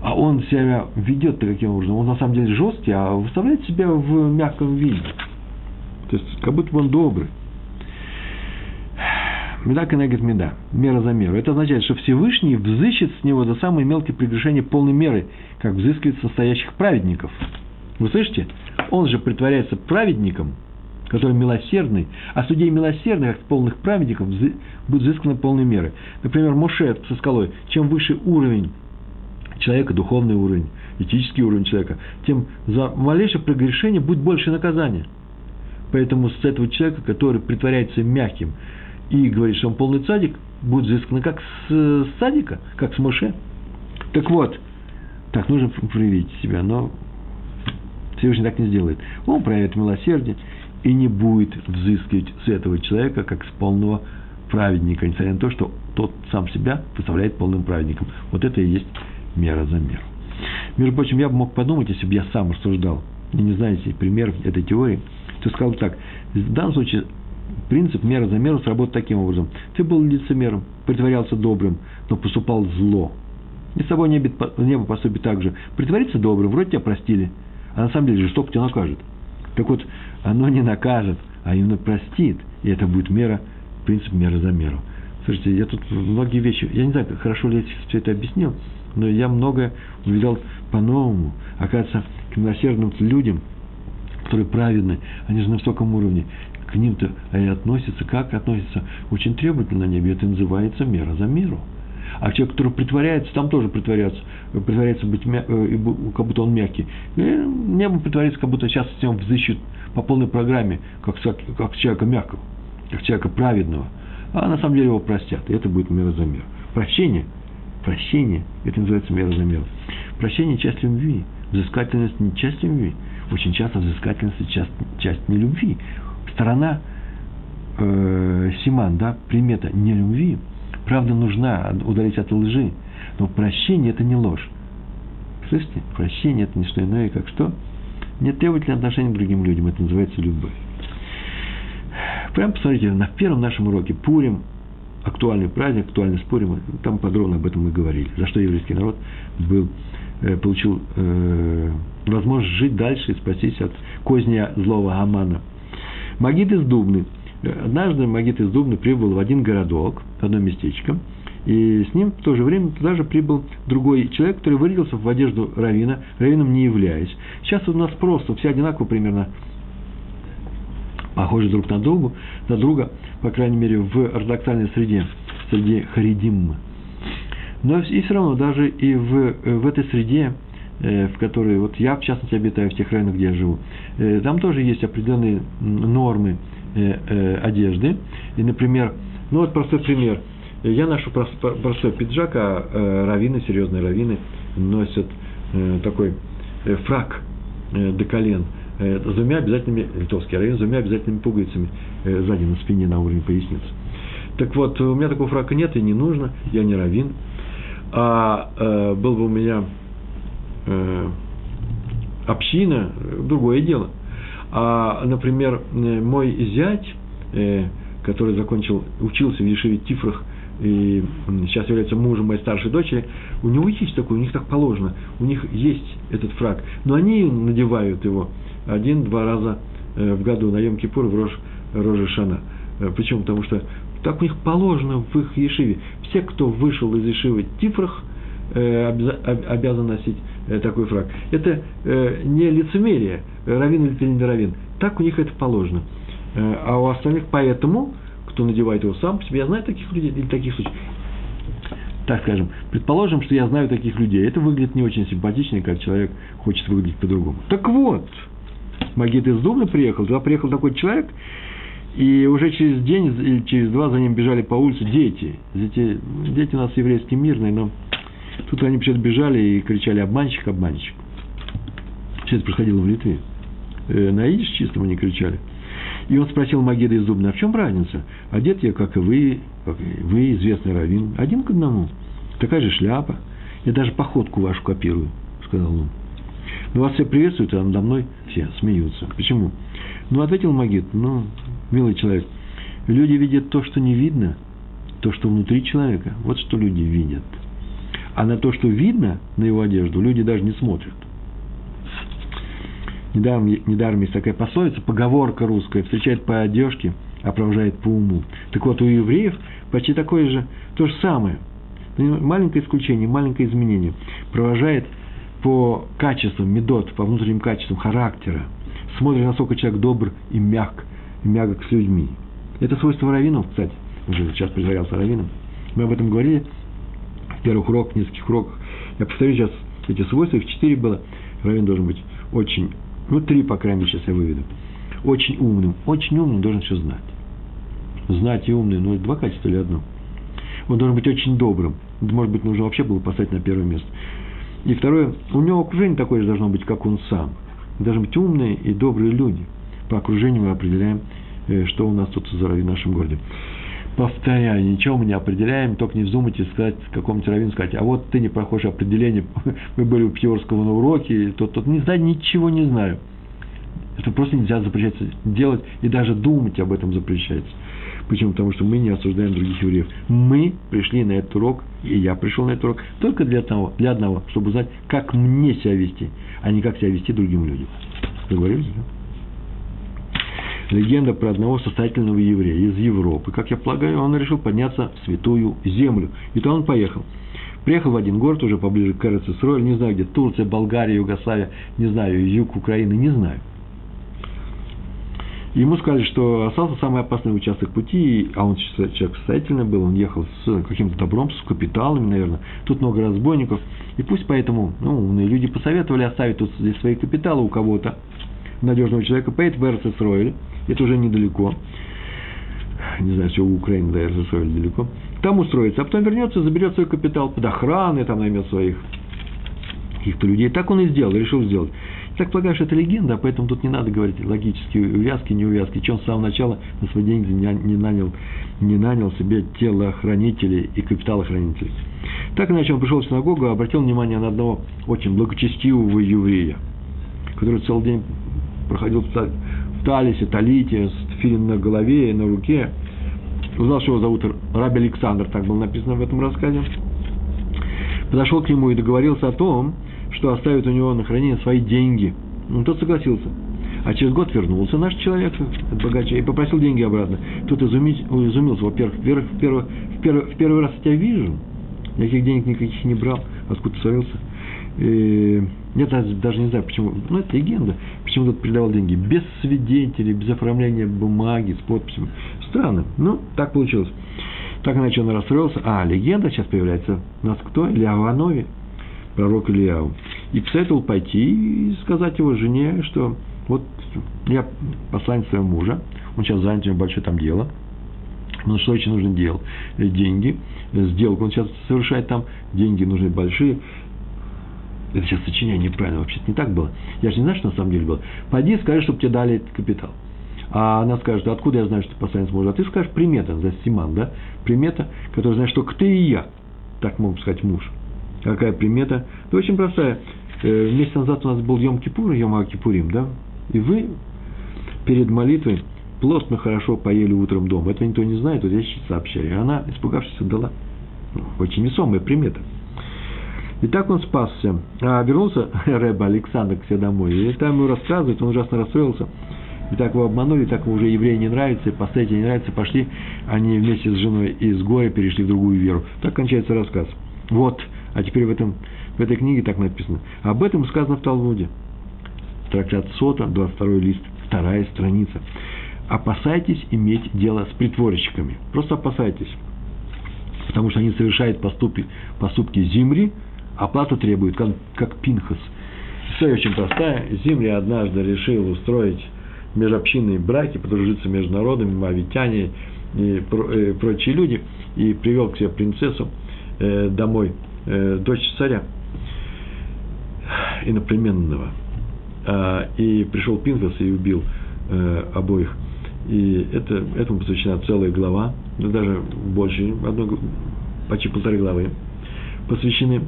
а он себя ведет-то каким образом? Он на самом деле жесткий, а выставляет себя в мягком виде. То есть, как будто бы он добрый. Меда конегет меда. Мера за меру. Это означает, что Всевышний взыщет с него за самые мелкие прегрешения полной меры, как взыскивает состоящих праведников. Вы слышите? Он же притворяется праведником, который милосердный, а судей милосердных, как полных праведников, будет взысканы полной меры. Например, Моше со скалой. Чем выше уровень человека, духовный уровень, этический уровень человека, тем за малейшее прегрешение будет больше наказания. Поэтому с этого человека, который притворяется мягким, и говорит, что он полный цадик, будет взыскано как с садика, как с Моше. Так вот, так нужно проявить себя, но Всевышний так не сделает. Он проявит милосердие и не будет взыскивать с этого человека, как с полного праведника, несмотря на то, что тот сам себя представляет полным праведником. Вот это и есть мера за меру. Между прочим, я бы мог подумать, если бы я сам рассуждал, и не знаете примеров этой теории, то сказал бы так, в данном случае принцип мера за меру сработает таким образом. Ты был лицемером, притворялся добрым, но поступал зло. И с тобой небо, небо поступит так же. Притвориться добрым, вроде тебя простили, а на самом деле жестоко тебя накажет. Так вот, оно не накажет, а именно простит. И это будет мера, принцип меры за меру. Слушайте, я тут многие вещи, я не знаю, хорошо ли я все это объяснил, но я многое увидел по-новому. Оказывается, к милосердным людям которые праведны, они же на высоком уровне, к ним-то они относятся, как относятся, очень требовательно на небе, это называется мера за меру. А человек, который притворяется, там тоже притворяется, притворяется быть мя, э, как будто он мягкий. И небо притворяется, как будто сейчас с ним взыщут по полной программе, как, как человека мягкого, как человека праведного. А на самом деле его простят, и это будет мера за меру. Прощение, прощение, это называется мера за меру. Прощение – часть любви, взыскательность – не часть любви. Очень часто взыскательность – часть, часть не любви. Сторона э, Симан, да, примета не любви – Правда нужна, удалить от лжи. Но прощение – это не ложь. Слышите? Прощение – это не что иное, как что? Не требовательное отношение к другим людям. Это называется любовь. Прям посмотрите, на первом нашем уроке Пурим, актуальный праздник, актуальный спорим, там подробно об этом мы говорили. За что еврейский народ был, э, получил э, возможность жить дальше и спастись от козни злого Амана. Магид из Дубны – Однажды Магит из Дубны прибыл в один городок, в одно местечко, и с ним в то же время туда же прибыл другой человек, который вырядился в одежду равина, равином не являясь. Сейчас у нас просто все одинаково примерно похожи друг на другу, на друга, по крайней мере, в ортодоксальной среде, среди харидим. Но и все равно даже и в, в этой среде, э, в которой вот я, в частности, обитаю, в тех районах, где я живу, э, там тоже есть определенные нормы, Э, э, одежды. И, например, ну вот простой пример. Я ношу простой пиджак, а э, раввины, серьезные раввины, носят э, такой э, фрак э, до колен э, с двумя обязательными, литовский раввин, с двумя обязательными пуговицами э, сзади на спине на уровне поясницы. Так вот, у меня такого фрака нет и не нужно, я не раввин. А э, был бы у меня э, община, другое дело – а, например, э, мой зять, э, который закончил, учился в Ешиве Тифрах, и сейчас является мужем моей старшей дочери, у него есть такой, у них так положено, у них есть этот фраг, но они надевают его один-два раза э, в году на Йом-Кипур в Рож, Рожа Шана. Почему? Потому что так у них положено в их Ешиве. Все, кто вышел из Ешивы Тифрах, обязан носить такой фраг. Это не лицемерие, равин или не равин. Так у них это положено. Э, а у остальных поэтому, кто надевает его сам по себе, я знаю таких людей, или таких случаев. Так скажем, предположим, что я знаю таких людей. Это выглядит не очень симпатично, как человек хочет выглядеть по-другому. Так вот, Магит из Дубна приехал, туда приехал такой человек, и уже через день или через два за ним бежали по улице дети. Дети, дети у нас еврейские мирные, но тут они почему-то бежали и кричали «обманщик, обманщик». Все это происходило в Литве э, на идиш чистом они кричали. И он спросил Магида из Дубна, а в чем разница? Одет я, как и вы, как и вы, известный раввин, один к одному. Такая же шляпа. Я даже походку вашу копирую, сказал он. Но вас все приветствуют, а надо мной все смеются. Почему? Ну, ответил Магид, ну, милый человек, люди видят то, что не видно, то, что внутри человека. Вот что люди видят. А на то, что видно на его одежду, люди даже не смотрят. Недаром, недаром есть такая пословица, поговорка русская, встречает по одежке, а провожает по уму. Так вот, у евреев почти такое же, то же самое. Маленькое исключение, маленькое изменение. Провожает по качествам, медот, по внутренним качествам характера. Смотрит, насколько человек добр и мягк, и мягок с людьми. Это свойство раввинов, кстати. Уже сейчас притворялся раввином. Мы об этом говорили первых уроках, нескольких уроках. Я повторю сейчас эти свойства, их четыре было. Раввин должен быть очень ну, три, по крайней мере, сейчас я выведу. Очень умным. Очень умным должен все знать. Знать и умный, ну, два качества или одно. Он должен быть очень добрым. Может быть, нужно вообще было поставить на первое место. И второе, у него окружение такое же должно быть, как он сам. Должны быть умные и добрые люди. По окружению мы определяем, э, что у нас тут за в нашем городе повторяю, ничего мы не определяем, только не вздумайте сказать какому-нибудь раввину, сказать, а вот ты не проходишь определение, мы были у Пьерского на уроке, тот, тот, не знаю, ничего не знаю. Это просто нельзя запрещаться делать, и даже думать об этом запрещается. Почему? Потому что мы не осуждаем других евреев. Мы пришли на этот урок, и я пришел на этот урок, только для одного, для одного чтобы узнать, как мне себя вести, а не как себя вести другим людям. Договорились, да? Легенда про одного состоятельного еврея из Европы. Как я полагаю, он решил подняться в святую землю. И то он поехал. Приехал в один город, уже поближе к Эрцесроль, не знаю где, Турция, Болгария, Югославия, не знаю, юг Украины, не знаю. Ему сказали, что остался самый опасный участок пути, а он человек состоятельный был, он ехал с каким-то добром, с капиталами, наверное. Тут много разбойников. И пусть поэтому ну, умные люди посоветовали оставить тут здесь свои капиталы у кого-то, надежного человека, поедет в Эрцесройль, это уже недалеко. Не знаю, все у Украины до Эрцесройль далеко. Там устроится, а потом вернется, заберет свой капитал под охраной, там наймет своих каких-то людей. Так он и сделал, решил сделать так полагаю, что это легенда, поэтому тут не надо говорить логические увязки, не увязки. Че он с самого начала на свои деньги не нанял, не нанял себе телохранителей и капиталохранителей. Так иначе он пришел в синагогу, обратил внимание на одного очень благочестивого еврея, который целый день проходил талисе, талите, с филин на голове и на руке. Узнал, что его зовут Раби Александр, так было написано в этом рассказе. Подошел к нему и договорился о том, что оставит у него на хранение свои деньги. Ну, тот согласился. А через год вернулся наш человек, богаче, и попросил деньги обратно. Тот изумился, во-первых, в первый, в, первый, в, первый, раз я тебя вижу, никаких денег никаких не брал, откуда свалился. И я даже, не знаю, почему, ну, это легенда, почему тот передавал деньги без свидетелей, без оформления бумаги, с подписями. Странно, ну, так получилось. Так иначе он расстроился. А, легенда сейчас появляется. У нас кто? Илья Ванови пророк Ильяу, и посоветовал пойти и сказать его жене, что вот я посланец своего мужа, он сейчас занят, у него большое там дело, но что очень нужно делать? Деньги, сделку он сейчас совершает там, деньги нужны большие, это сейчас сочинение неправильно, вообще не так было. Я же не знаю, что на самом деле было. Пойди скажи, чтобы тебе дали этот капитал. А она скажет, откуда я знаю, что ты посланец мужа? А ты скажешь примета, за Симан, да? Примета, которая знает, что ты и я. Так мог сказать муж. Какая примета? Да очень простая. Э, месяц назад у нас был Йом Кипур, Йом Кипурим, да? И вы перед молитвой плотно хорошо поели утром дома. Это никто не знает, вот я сейчас сообщаю. И она, испугавшись, отдала. Очень весомая примета. И так он спасся. А вернулся Рэба Александр к себе домой. И там ему рассказывает, он ужасно расстроился. И так его обманули, так ему уже евреи не нравится, и поставить не нравится, пошли они вместе с женой из горя перешли в другую веру. Так кончается рассказ. Вот, а теперь в, этом, в этой книге так написано. Об этом сказано в Талмуде. Трактат Сота, 22 лист, вторая страница. Опасайтесь иметь дело с притворщиками. Просто опасайтесь. Потому что они совершают поступки, поступки Зимри, оплату требуют, как, как Пинхас. История очень простая. Зимри однажды решил устроить межобщинные браки, подружиться между народами, мавитяне и э, прочие люди, и привел к себе принцессу э, домой э, дочь царя иноплеменного. А, и пришел Пинхас и убил э, обоих. И это, этому посвящена целая глава, даже больше, одну, почти полторы главы, посвящены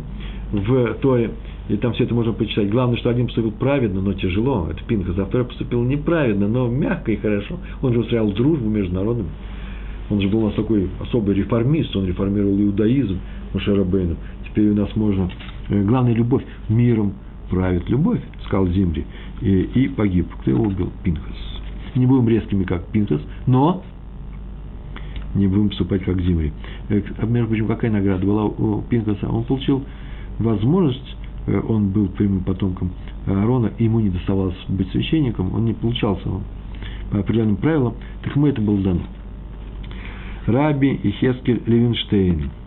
в Торе. И там все это можно почитать. Главное, что один поступил праведно, но тяжело. Это Пинхас. А второй поступил неправедно, но мягко и хорошо. Он же устраивал дружбу между народами. Он же был у нас такой особый реформист. Он реформировал иудаизм Мушарабейну теперь у нас можно... Э, главная любовь. Миром правит любовь, сказал Зимри, и, и погиб. Кто его убил? Пинхас. Не будем резкими, как Пинхас, но не будем поступать, как Зимри. Э, между прочим, какая награда была у Пинхаса? Он получил возможность, э, он был прямым потомком Аарона, и ему не доставалось быть священником, он не получался он, по определенным правилам, так ему это было дано. Раби и Хескель Левинштейн –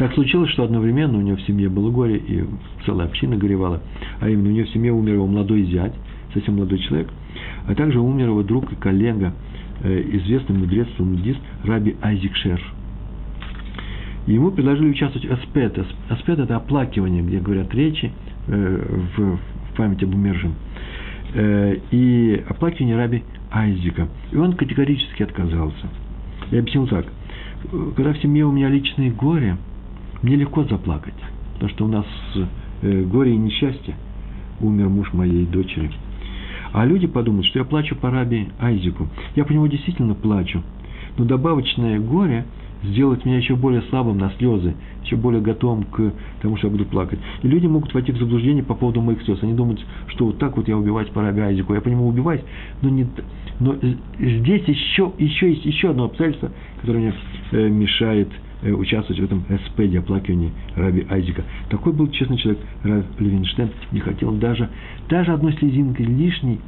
так случилось, что одновременно у него в семье было горе, и целая община горевала. А именно у него в семье умер его молодой зять, совсем молодой человек, а также умер его друг и коллега, э, известный мудрец, талмудист Раби Айзик Шер. Ему предложили участвовать в аспет. Аспет – это оплакивание, где говорят речи э, в, в память об умершем. Э, и оплакивание Раби Айзика. И он категорически отказался. Я объяснил так. Когда в семье у меня личные горе – мне легко заплакать, потому что у нас э, горе и несчастье. Умер муж моей дочери. А люди подумают, что я плачу по раби Айзику. Я по нему действительно плачу. Но добавочное горе сделает меня еще более слабым на слезы, еще более готовым к тому, что я буду плакать. И люди могут войти в заблуждение по поводу моих слез. Они думают, что вот так вот я убивать по раби Айзику. Я по нему убивать, но, не, но здесь еще, еще есть еще одно обстоятельство, которое мне э, мешает Э, участвовать в этом эспеде, оплакивании Раби Айзика. Такой был честный человек, Рав Левинштейн, не хотел даже, даже одной слезинкой лишней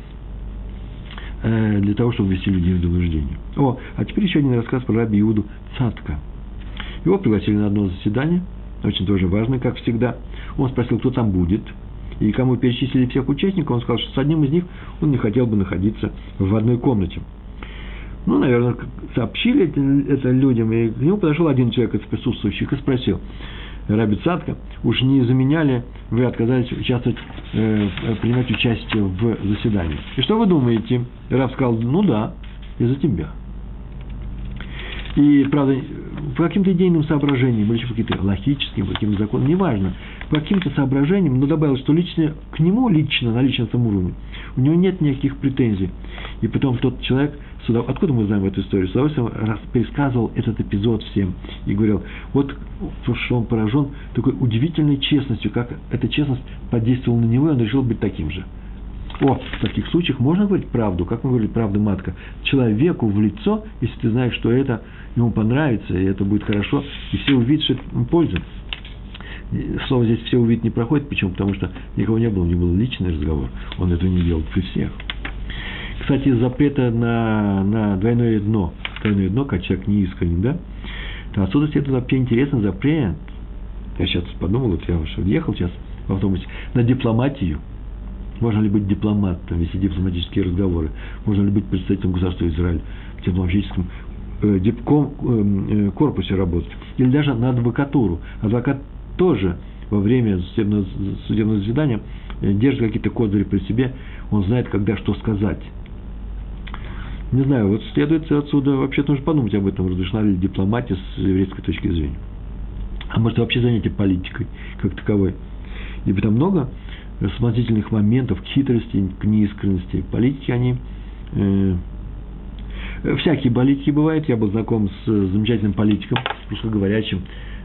для того, чтобы ввести людей в заблуждение. О, а теперь еще один рассказ про раби Иуду Цатка. Его пригласили на одно заседание, очень тоже важное, как всегда. Он спросил, кто там будет, и кому перечислили всех участников, он сказал, что с одним из них он не хотел бы находиться в одной комнате. Ну, наверное, сообщили это людям, и к нему подошел один человек из присутствующих и спросил, Раби Цатка, уж не заменяли, вы отказались участвовать, э, принимать участие в заседании. И что вы думаете? Раб сказал, ну да, из-за тебя. И, правда, по каким-то идейным соображениям, или еще каким-то логическим, каким-то законам, неважно, по каким-то соображениям, но добавил, что лично к нему, лично, на личностном уровне, у него нет никаких претензий. И потом тот человек, откуда мы знаем эту историю, с удовольствием раз, пересказывал этот эпизод всем и говорил, вот что он поражен такой удивительной честностью, как эта честность подействовала на него, и он решил быть таким же. О, в таких случаях можно говорить правду, как мы говорили, правда матка, человеку в лицо, если ты знаешь, что это ему понравится, и это будет хорошо, и все увидят, что это польза. Слово здесь все увидят не проходит, почему? Потому что никого не было, него был личный разговор, он этого не делал при всех. Кстати, запрета на, на двойное дно, двойное дно, как человек не искренен, да, то отсюда следует вообще интересный запрет. Я сейчас подумал, вот я уже ехал сейчас в автобусе, на дипломатию – можно ли быть дипломатом, вести дипломатические разговоры? Можно ли быть представителем государства Израиль в дипломатическом э, дипком, э, э, корпусе работать? Или даже на адвокатуру. Адвокат тоже во время судебного, судебного заседания э, держит какие-то козыри при себе, он знает, когда что сказать. Не знаю, вот следует отсюда, вообще нужно подумать об этом, разрешена ли дипломатия с еврейской точки зрения. А может вообще занятие политикой как таковой. И там много смазительных моментов, к неискренности. Политики, они... Э, всякие политики бывают. Я был знаком с замечательным политиком, русскоговорящим,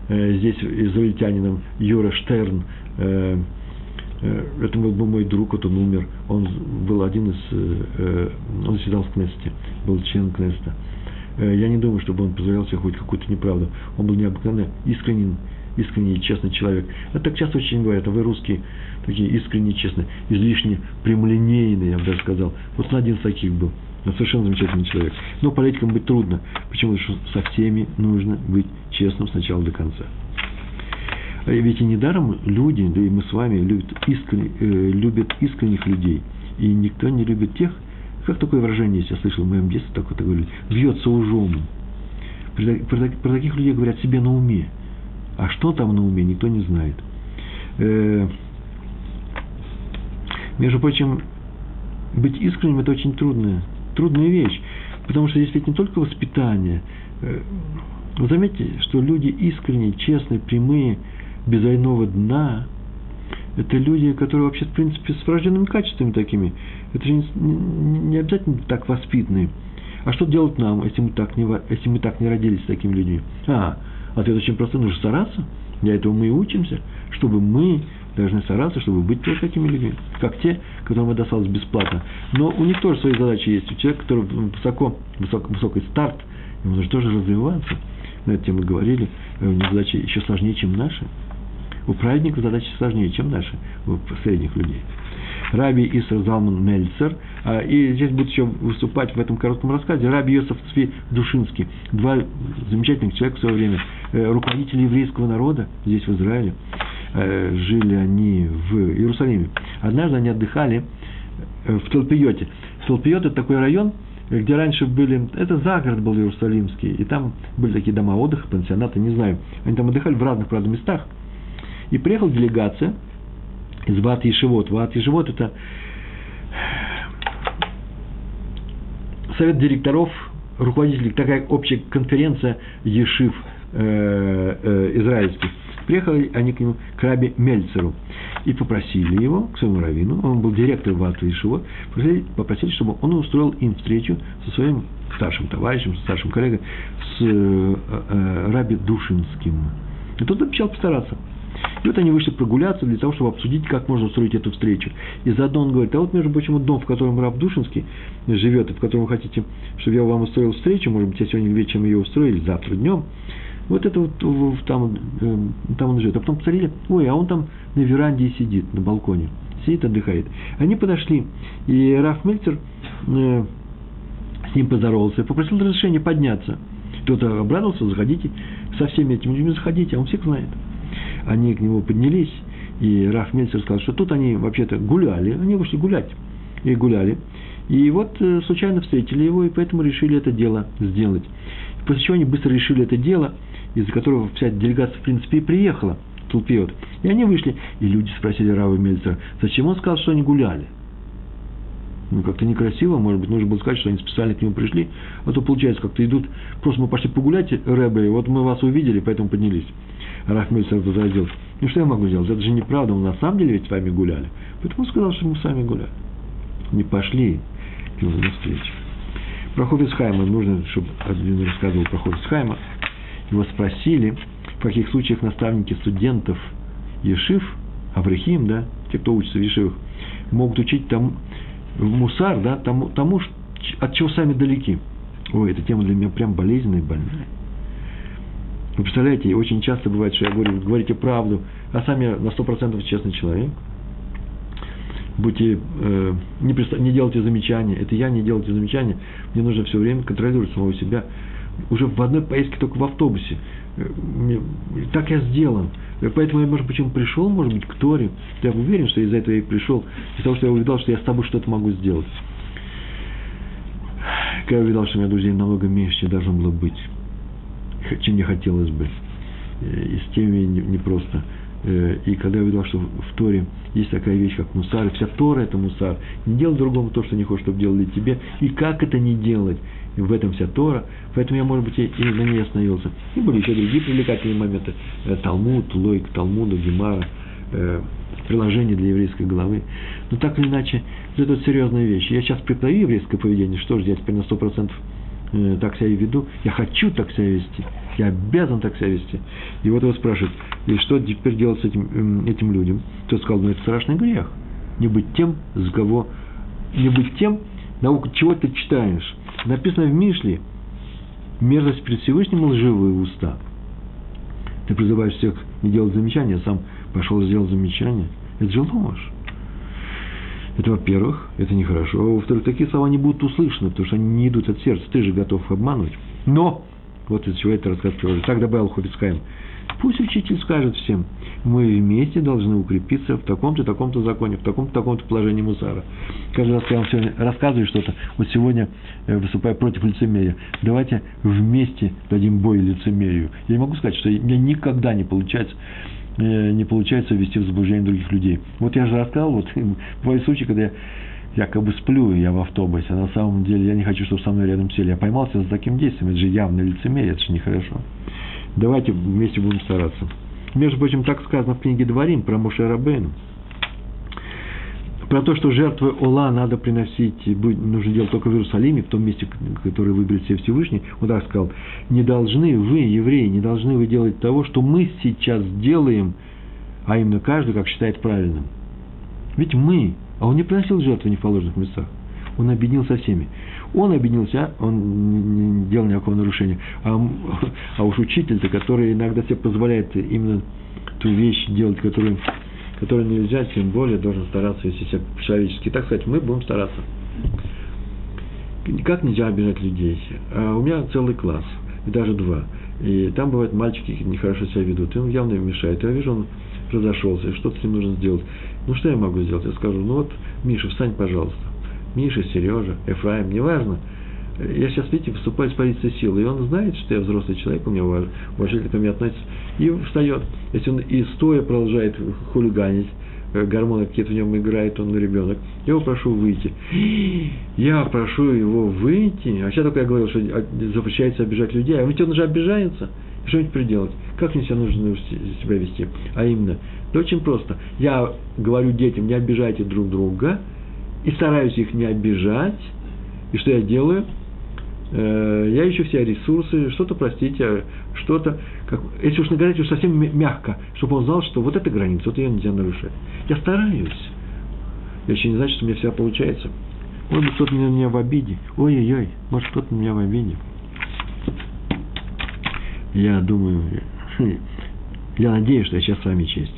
э, здесь израильтянином Юра Штерн. Э, это был, был мой друг, вот он умер. Он был один из... Э, э он заседал в Кнессете, был член Кнессета. Э, я не думаю, чтобы он позволял себе хоть какую-то неправду. Он был необыкновенно искренен, искренний и честный человек. Это так часто очень говорят, а вы русские такие искренне честные, излишне прямолинейные, я бы даже сказал. Вот он один из таких был. Он совершенно замечательный человек. Но политикам быть трудно. Почему? Потому что со всеми нужно быть честным сначала до конца. Ведь и недаром люди, да и мы с вами, любят, искренне, э, любят искренних людей. И никто не любит тех, как такое выражение есть, я слышал в моем детстве, такое, такое бьется ужом. Про, про, про таких людей говорят себе на уме. А что там на уме, никто не знает. Э, между прочим, быть искренним – это очень трудная, трудная вещь, потому что здесь ведь не только воспитание. Э, вы заметьте, что люди искренние, честные, прямые, без двойного дна – это люди, которые вообще, в принципе, с врожденными качествами такими. Это же не, не обязательно так воспитанные. А что делать нам, если мы так не, если мы так не родились с такими людьми? А, ответ очень простой, нужно стараться. Для этого мы и учимся, чтобы мы должны стараться, чтобы быть тоже такими людьми, как те, которым это досталось бесплатно. Но у них тоже свои задачи есть. У человека, который высоко, высок, высокий старт, ему нужно тоже развиваться. На эту тему говорили. У них задачи еще сложнее, чем наши. У праведников задачи сложнее, чем наши, у средних людей. Раби Исра Залман Мельцер, а, и здесь будет еще выступать в этом коротком рассказе Раби Йосиф Цви Душинский, два замечательных человека в свое время, э, руководители еврейского народа здесь, в Израиле. Э, жили они в Иерусалиме. Однажды они отдыхали э, в Толпиоте. Толпиот – это такой район, где раньше были, это загород был Иерусалимский, и там были такие дома отдыха, пансионаты, не знаю. Они там отдыхали в разных, правда, местах. И приехала делегация из Ват Ешивот. Ват Ешивот – это совет директоров, руководителей, такая общая конференция Ешив э, э, израильских. Приехали они к нему, к Раби Мельцеру, и попросили его, к своему раввину, он был директор Вату Ишива, попросили, попросили, чтобы он устроил им встречу со своим старшим товарищем, со старшим коллегой, с э, э, Раби Душинским. И тот обещал постараться. И вот они вышли прогуляться для того, чтобы обсудить, как можно устроить эту встречу. И заодно он говорит, а вот, между прочим, дом, в котором Раб Душинский живет, и в котором вы хотите, чтобы я вам устроил встречу, может быть, я сегодня вечером ее устроили, завтра днем, вот это вот там, э, там он живет. А потом посмотрели, ой, а он там на веранде сидит, на балконе. Сидит, отдыхает. Они подошли, и Раф Мельцер э, с ним поздоровался, попросил разрешения подняться. Тот обрадовался, заходите, со всеми этими людьми заходите, а он всех знает. Они к нему поднялись, и Раф Мельцер сказал, что тут они вообще-то гуляли, они вышли гулять, и гуляли. И вот э, случайно встретили его, и поэтому решили это дело сделать. После чего они быстро решили это дело, из-за которого вся делегация, в принципе, и приехала в. И они вышли, и люди спросили Рава Мельцера, зачем он сказал, что они гуляли? Ну, как-то некрасиво, может быть, нужно было сказать, что они специально к нему пришли, а то, получается, как-то идут, просто мы пошли погулять, Рэбе, вот мы вас увидели, поэтому поднялись. Раф Мельцер возразил, ну что я могу сделать, это же неправда, мы на самом деле ведь с вами гуляли. Поэтому он сказал, что мы с вами гуляли. Не пошли к нему навстречу. Про Хофицхайма нужно, чтобы один рассказывал про Хофицхайма. Его спросили, в каких случаях наставники студентов Ешив, Аврахим, да, те, кто учится в Ешивах, могут учить тому, мусар, да, тому, тому, от чего сами далеки. Ой, эта тема для меня прям болезненная и больная. Вы представляете, очень часто бывает, что я говорю, говорите правду, а сами на сто процентов честный человек. Будьте, э, не, приста- не делайте замечания, это я не делайте замечания, мне нужно все время контролировать самого себя. Уже в одной поездке только в автобусе. Э, мне, так я сделан. Поэтому я, может, почему пришел, может быть, к Торе. Я уверен, что из-за этого я и пришел. Из-за того, что я увидел, что я с тобой что-то могу сделать. Когда я увидел, что у меня друзей намного меньше, чем должно было быть чем мне хотелось бы. Э, и с теми непросто. Э, и когда я увидел, что в Торе есть такая вещь, как мусар, вся Тора – это мусар. Не делай другому то, что не хочешь, чтобы делали тебе. И как это не делать? В этом вся Тора. Поэтому я, может быть, и на ней остановился. И были еще другие привлекательные моменты. Э, Талмуд, логика Талмуда, Гемара, приложение для еврейской головы. Но так или иначе, это серьезная вещь. Я сейчас преподаю еврейское поведение. Что же, я теперь на сто процентов Э, так себя веду, я хочу так себя вести, я обязан так себя вести. И вот его спрашивают, и что теперь делать с этим, этим людям? Тот сказал, ну это страшный грех. Не быть тем, с кого, не быть тем, науку, чего ты читаешь. Написано в Мишле, мерзость перед Всевышним лживые уста. Ты призываешь всех не делать замечания, а сам пошел сделал замечание. Это же ложь. Это, во-первых, это нехорошо. Во-вторых, такие слова не будут услышаны, потому что они не идут от сердца. Ты же готов обманывать. Но, вот из чего это рассказ приводит. Так добавил Хоббитскайм. Пусть учитель скажет всем, мы вместе должны укрепиться в таком-то, таком-то законе, в таком-то, таком-то положении мусара. Каждый раз, когда я вам сегодня рассказываю что-то, вот сегодня э, выступаю против лицемерия, давайте вместе дадим бой лицемерию. Я не могу сказать, что меня никогда не получается не получается ввести в заблуждение других людей. Вот я же рассказал, вот бывают случаи, когда я якобы сплю, я в автобусе, а на самом деле я не хочу, чтобы со мной рядом сели. Я поймался за таким действием, это же явно лицемерие, это же нехорошо. Давайте вместе будем стараться. Между прочим, так сказано в книге Дворим про Моше Рабейну про то, что жертвы Ола надо приносить, нужно делать только в Иерусалиме, в том месте, которое выберет себе Всевышний, он так сказал, не должны вы, евреи, не должны вы делать того, что мы сейчас делаем, а именно каждый, как считает правильным. Ведь мы, а он не приносил жертвы не в положенных местах, он объединил со всеми. Он объединился, он не делал никакого нарушения. А, а уж учитель-то, который иногда себе позволяет именно ту вещь делать, которую который нельзя, тем более должен стараться вести себя человечески. Так сказать, мы будем стараться. Как нельзя обижать людей? А у меня целый класс, и даже два. И там бывают мальчики нехорошо себя ведут, и он явно им мешает. Я вижу, он разошелся, и что-то с ним нужно сделать. Ну, что я могу сделать? Я скажу, ну вот, Миша, встань, пожалуйста. Миша, Сережа, Эфраим, неважно – я сейчас, видите, выступаю с позиции силы, и он знает, что я взрослый человек, у меня уважительно ко мне относится, и встает. Если он и стоя продолжает хулиганить, э, гормоны какие-то в нем играют, он ребенок, я его прошу выйти. Я прошу его выйти, а сейчас только я говорил, что запрещается обижать людей, а ведь он уже обижается, что-нибудь приделать. Как мне себя нужно себя вести? А именно, да очень просто. Я говорю детям, не обижайте друг друга, и стараюсь их не обижать, и что я делаю? Э, я ищу все ресурсы, что-то, простите, что-то, как, если уж наговорить, уж совсем мягко, чтобы он знал, что вот эта граница, вот ее нельзя нарушать. Я стараюсь. Я еще не знаю, что у меня всегда получается. Может быть, кто-то на меня в обиде. Ой-ой-ой, может, кто-то на меня в обиде. Я думаю, я надеюсь, что я сейчас с вами честь.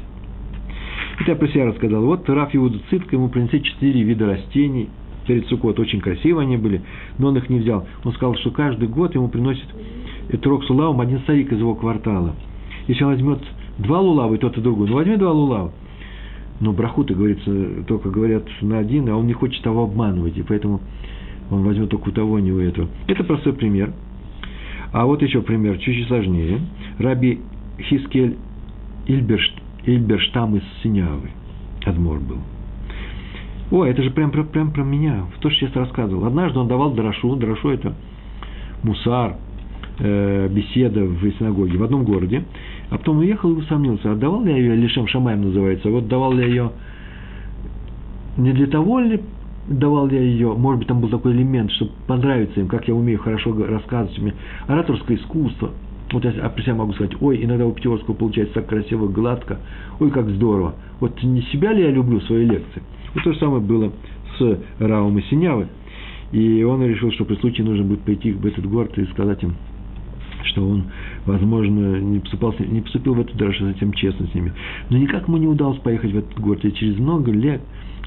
Это я про себя рассказал. Вот Раф Иуда Цитка ему принесли четыре вида растений – перед Суккот. Очень красивые они были, но он их не взял. Он сказал, что каждый год ему приносит Этрок с лулавом один старик из его квартала. Если он возьмет два лулава, и тот, и другой, ну возьми два лулава. Но брахуты, говорится, только говорят на один, а он не хочет того обманывать, и поэтому он возьмет только у того, не у этого. Это простой пример. А вот еще пример, чуть-чуть сложнее. Раби Хискель Ильбершт, Ильберштам из Синявы. Адмор был. О, это же прям, прям, прям про меня. То, что я сейчас рассказывал. Однажды он давал дрошу. Дрошу – это мусар, э, беседа в синагоге в одном городе. А потом уехал и усомнился, отдавал ли я ее, Лишем Шамаем называется, вот давал ли я ее не для того ли давал я ее, может быть, там был такой элемент, чтобы понравиться им, как я умею хорошо рассказывать, у меня ораторское искусство. Вот я при себя могу сказать, ой, иногда у Пятигорского получается так красиво, гладко, ой, как здорово. Вот не себя ли я люблю свои лекции? Вот то же самое было с Равом и Синявы. И он решил, что при случае нужно будет пойти в этот город и сказать им, что он, возможно, не, поступался, не поступил в эту драшу затем честно с ними. Но никак ему не удалось поехать в этот город. И через много лет,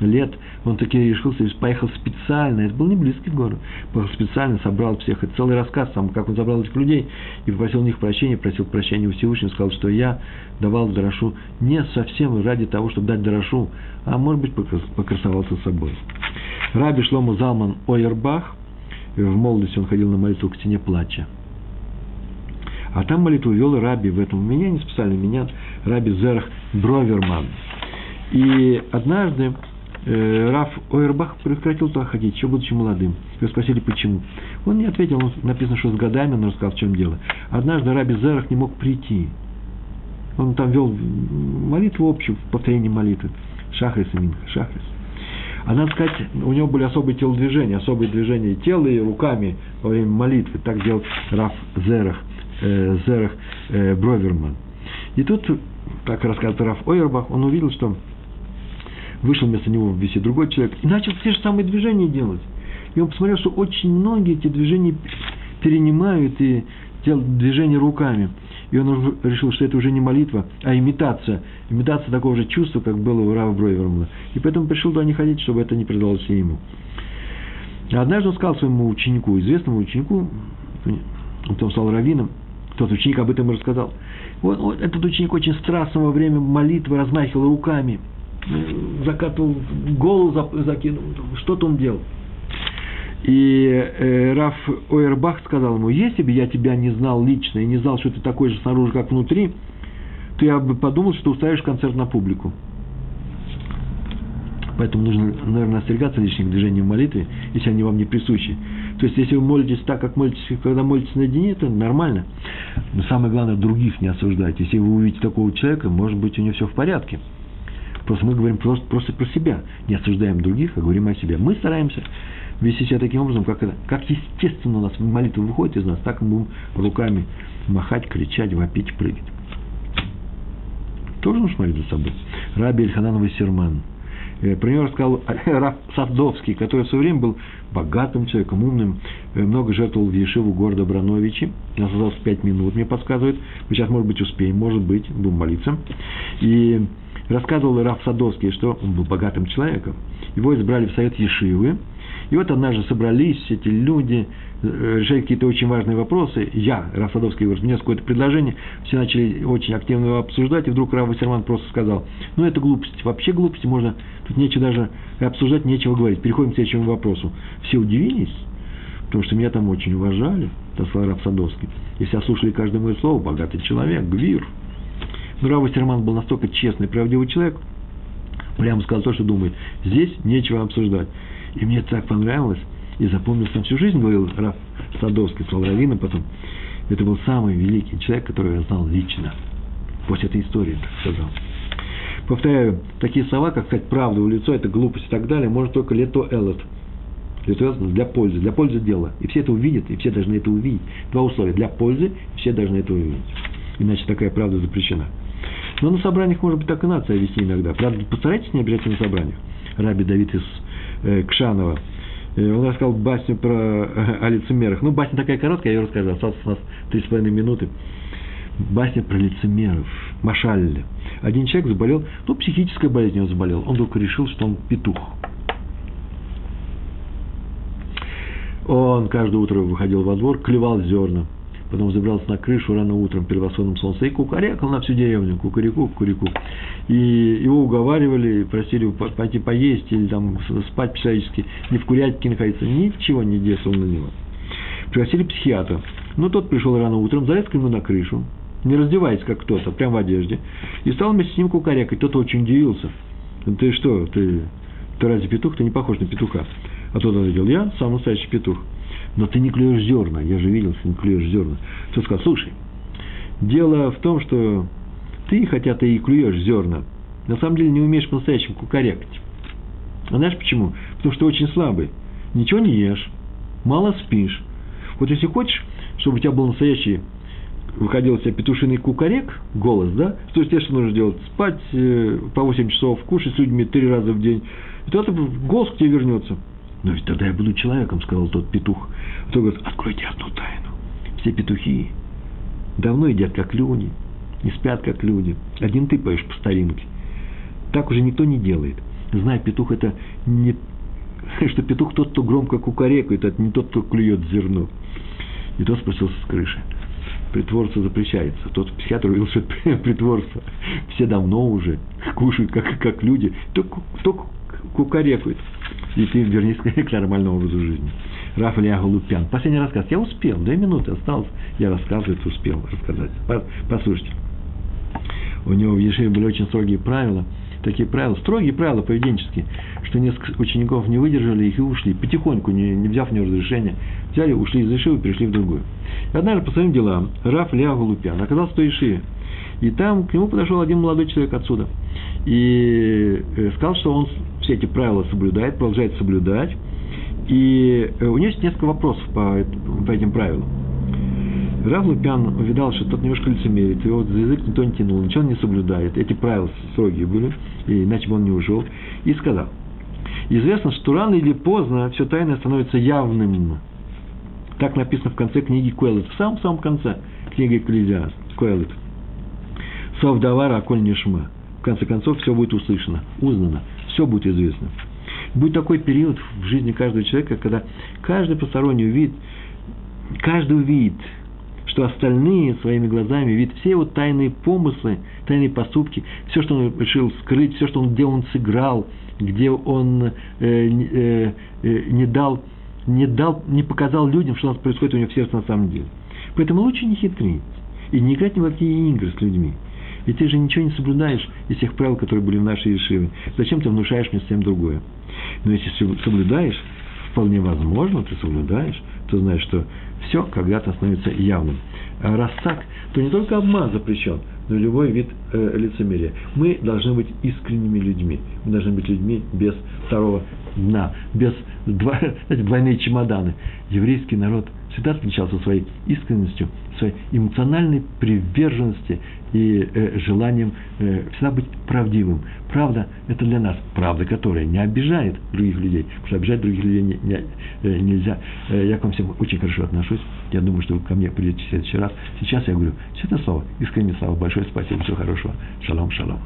лет он таки решился и поехал специально. Это был не близкий город. Поехал специально, собрал всех. Это целый рассказ, сам, как он собрал этих людей и попросил у них прощения, просил прощения у Всевышнего, сказал, что я давал Дорошу не совсем ради того, чтобы дать Дорошу, а может быть покрасовался собой. Раби Шлому Залман Ойербах, в молодости он ходил на молитву к стене плача. А там молитву вел Раби в этом меня, не специально меня, Раби Зерах Броверман. И однажды э, Раф Ойербах прекратил туда ходить, еще будучи молодым. Его спросили, почему. Он не ответил, он, написано, что с годами, он рассказал, в чем дело. Однажды Раби Зерах не мог прийти. Он там вел молитву общую, повторение молитвы. Шахрис и Минха, Шахрис. А надо сказать, у него были особые телодвижения, особые движения тела и руками во время молитвы. Так делал Раф Зерах э, Зерах э, Броверман. И тут, как рассказывает Раф Ойербах, он увидел, что вышел вместо него в беседе другой человек и начал те же самые движения делать. И он посмотрел, что очень многие эти движения перенимают и делают движения руками. И он решил, что это уже не молитва, а имитация. Имитация такого же чувства, как было у Рава Бройвермана. И поэтому пришел туда не ходить, чтобы это не передалось ему. Однажды он сказал своему ученику, известному ученику, потом стал раввином, тот ученик об этом и рассказал. Вот, вот этот ученик очень страстно во время молитвы размахивал руками, закатывал голову, закинул, что-то он делал. И э, Раф Ойербах сказал ему, если бы я тебя не знал лично и не знал, что ты такой же снаружи, как внутри, то я бы подумал, что устраиваешь концерт на публику. Поэтому нужно, наверное, остерегаться лишних движений в молитве, если они вам не присущи. То есть, если вы молитесь так, как молитесь, когда молитесь наедине, это нормально. Но самое главное, других не осуждайте. Если вы увидите такого человека, может быть, у него все в порядке. Просто мы говорим просто, просто про себя. Не осуждаем других, а говорим о себе. Мы стараемся вести себя таким образом, как, это, как естественно у нас молитва выходит из нас, так мы будем руками махать, кричать, вопить, прыгать. Тоже нужно смотреть за собой. Раби Ильханан Серман – Э, про него рассказал Раф Садовский, который в свое время был богатым человеком, умным, э, много жертвовал в Ешиву города Брановичи. У нас осталось пять минут, мне подсказывает. Мы сейчас, может быть, успеем, может быть, будем молиться. И рассказывал Раф Садовский, что он был богатым человеком. Его избрали в совет Ешивы. И вот однажды собрались эти люди, Э, решать какие-то очень важные вопросы, я, Раф Садовский, внес какое-то предложение, все начали очень активно его обсуждать, и вдруг Раф Вассерман просто сказал, ну, это глупость, вообще глупости, можно, тут нечего даже обсуждать, нечего говорить. Переходим к следующему вопросу. Все удивились, потому что меня там очень уважали, сказал Раф Садовский, и все слушали каждое мое слово, богатый человек, гвир. Но Раф Вассерман был настолько честный, правдивый человек, прямо сказал то, что думает, здесь нечего обсуждать. И мне так понравилось, и запомнился всю жизнь, говорил Раф Садовский, стал раввином потом. Это был самый великий человек, которого я знал лично. После этой истории, так сказал. Повторяю, такие слова, как сказать правду в лицо, это глупость и так далее, может только лето элот. Лето элот для пользы, для пользы дела. И все это увидят, и все должны это увидеть. Два условия. Для пользы, все должны это увидеть. Иначе такая правда запрещена. Но на собраниях, может быть, так и нация вести иногда. Правда, постарайтесь не обижаться на собраниях. Раби Давид из э, Кшанова – он рассказал басню про э, о лицемерах. Ну, басня такая короткая, я ее рассказал. Осталось у нас три с половиной минуты. Басня про лицемеров. Машалли. Один человек заболел, ну, психической болезнью он заболел. Он только решил, что он петух. Он каждое утро выходил во двор, клевал зерна, потом забрался на крышу рано утром перед восходом солнца и кукарекал на всю деревню, кукареку, кукареку. И его уговаривали, просили пойти поесть или там спать психологически, не в курятнике находиться, ничего не действовал на него. Пригласили психиатра. Ну, тот пришел рано утром, залез к нему на крышу, не раздеваясь, как кто-то, прямо в одежде, и стал вместе с ним кукарекать. Тот очень удивился. Ты что, ты, ты разве петух? Ты не похож на петуха. А тот ответил, я сам настоящий петух. Но ты не клюешь зерна, я же видел, что не клюешь зерна. Тот сказал, слушай, дело в том, что ты, хотя ты и клюешь зерна, на самом деле не умеешь по-настоящему кукарекать. А знаешь почему? Потому что очень слабый. Ничего не ешь, мало спишь. Вот если хочешь, чтобы у тебя был настоящий выходил у тебя петушиный кукарек, голос, да, то есть тебе что нужно делать? Спать э, по 8 часов, кушать с людьми три раза в день. И тогда голос к тебе вернется. Но ведь тогда я буду человеком, сказал тот петух. А тот говорит, откройте одну тайну. Все петухи давно едят как люди, не спят как люди. Один ты поешь по старинке. Так уже никто не делает. Знай, петух это не что петух тот, кто громко кукарекает, это не тот, кто клюет зерно. И тот спросился с крыши. Притворство запрещается. Тот психиатр увидел, что это притворство. Все давно уже кушают, как, как люди. Кто, кто кукарекает. И ты вернись к нормальному образу жизни. Раф Илья Голупян. Последний рассказ. Я успел. Две минуты осталось. Я рассказывать успел рассказать. Послушайте. У него в Ешиве были очень строгие правила. Такие правила, строгие правила поведенческие, что несколько учеников не выдержали их и ушли. Потихоньку, не, не взяв у него разрешения, взяли, ушли из Ешивы и перешли в другую. И однажды по своим делам Раф Илья Голупян оказался в той Ешиве. И там к нему подошел один молодой человек отсюда. И э, сказал, что он все эти правила соблюдает, продолжает соблюдать. И э, у него есть несколько вопросов по, по этим правилам. Рав Лупян увидал, что тот немножко лицемерит, его за язык никто не тянул, ничего он не соблюдает. Эти правила строгие были, и иначе бы он не ушел. И сказал, известно, что рано или поздно все тайное становится явным. Так написано в конце книги Куэллет, в самом-самом конце книги Экклезиаст, Куэллет. Совдавара Аколь Нишма. В конце концов, все будет услышано, узнано, все будет известно. Будет такой период в жизни каждого человека, когда каждый посторонний увидит, каждый увидит, что остальные своими глазами видят все его тайные помыслы, тайные поступки, все, что он решил скрыть, все, что он, где он сыграл, где он э, э, э, не дал, не дал, не показал людям, что у нас происходит у него в сердце на самом деле. Поэтому лучше не хитрить и не играть ни в какие игры с людьми. Ведь ты же ничего не соблюдаешь из тех правил, которые были в нашей Ешиве. Зачем ты внушаешь мне совсем другое? Но если соблюдаешь, вполне возможно, ты соблюдаешь, то знаешь, что все когда-то становится явным. А раз так, то не только обман запрещен, но любой вид э, лицемерия. Мы должны быть искренними людьми. Мы должны быть людьми без второго дна, без два, знаете, двойные чемоданы. Еврейский народ всегда отличался своей искренностью, своей эмоциональной приверженности и э, желанием э, всегда быть правдивым. Правда – это для нас правда, которая не обижает других людей, потому что обижать других людей не, не, э, нельзя. Э, я к вам всем очень хорошо отношусь. Я думаю, что вы ко мне придете в следующий раз. Сейчас я говорю честное слово, искреннее слава, большое спасибо, всего хорошего. Шалом, шалом.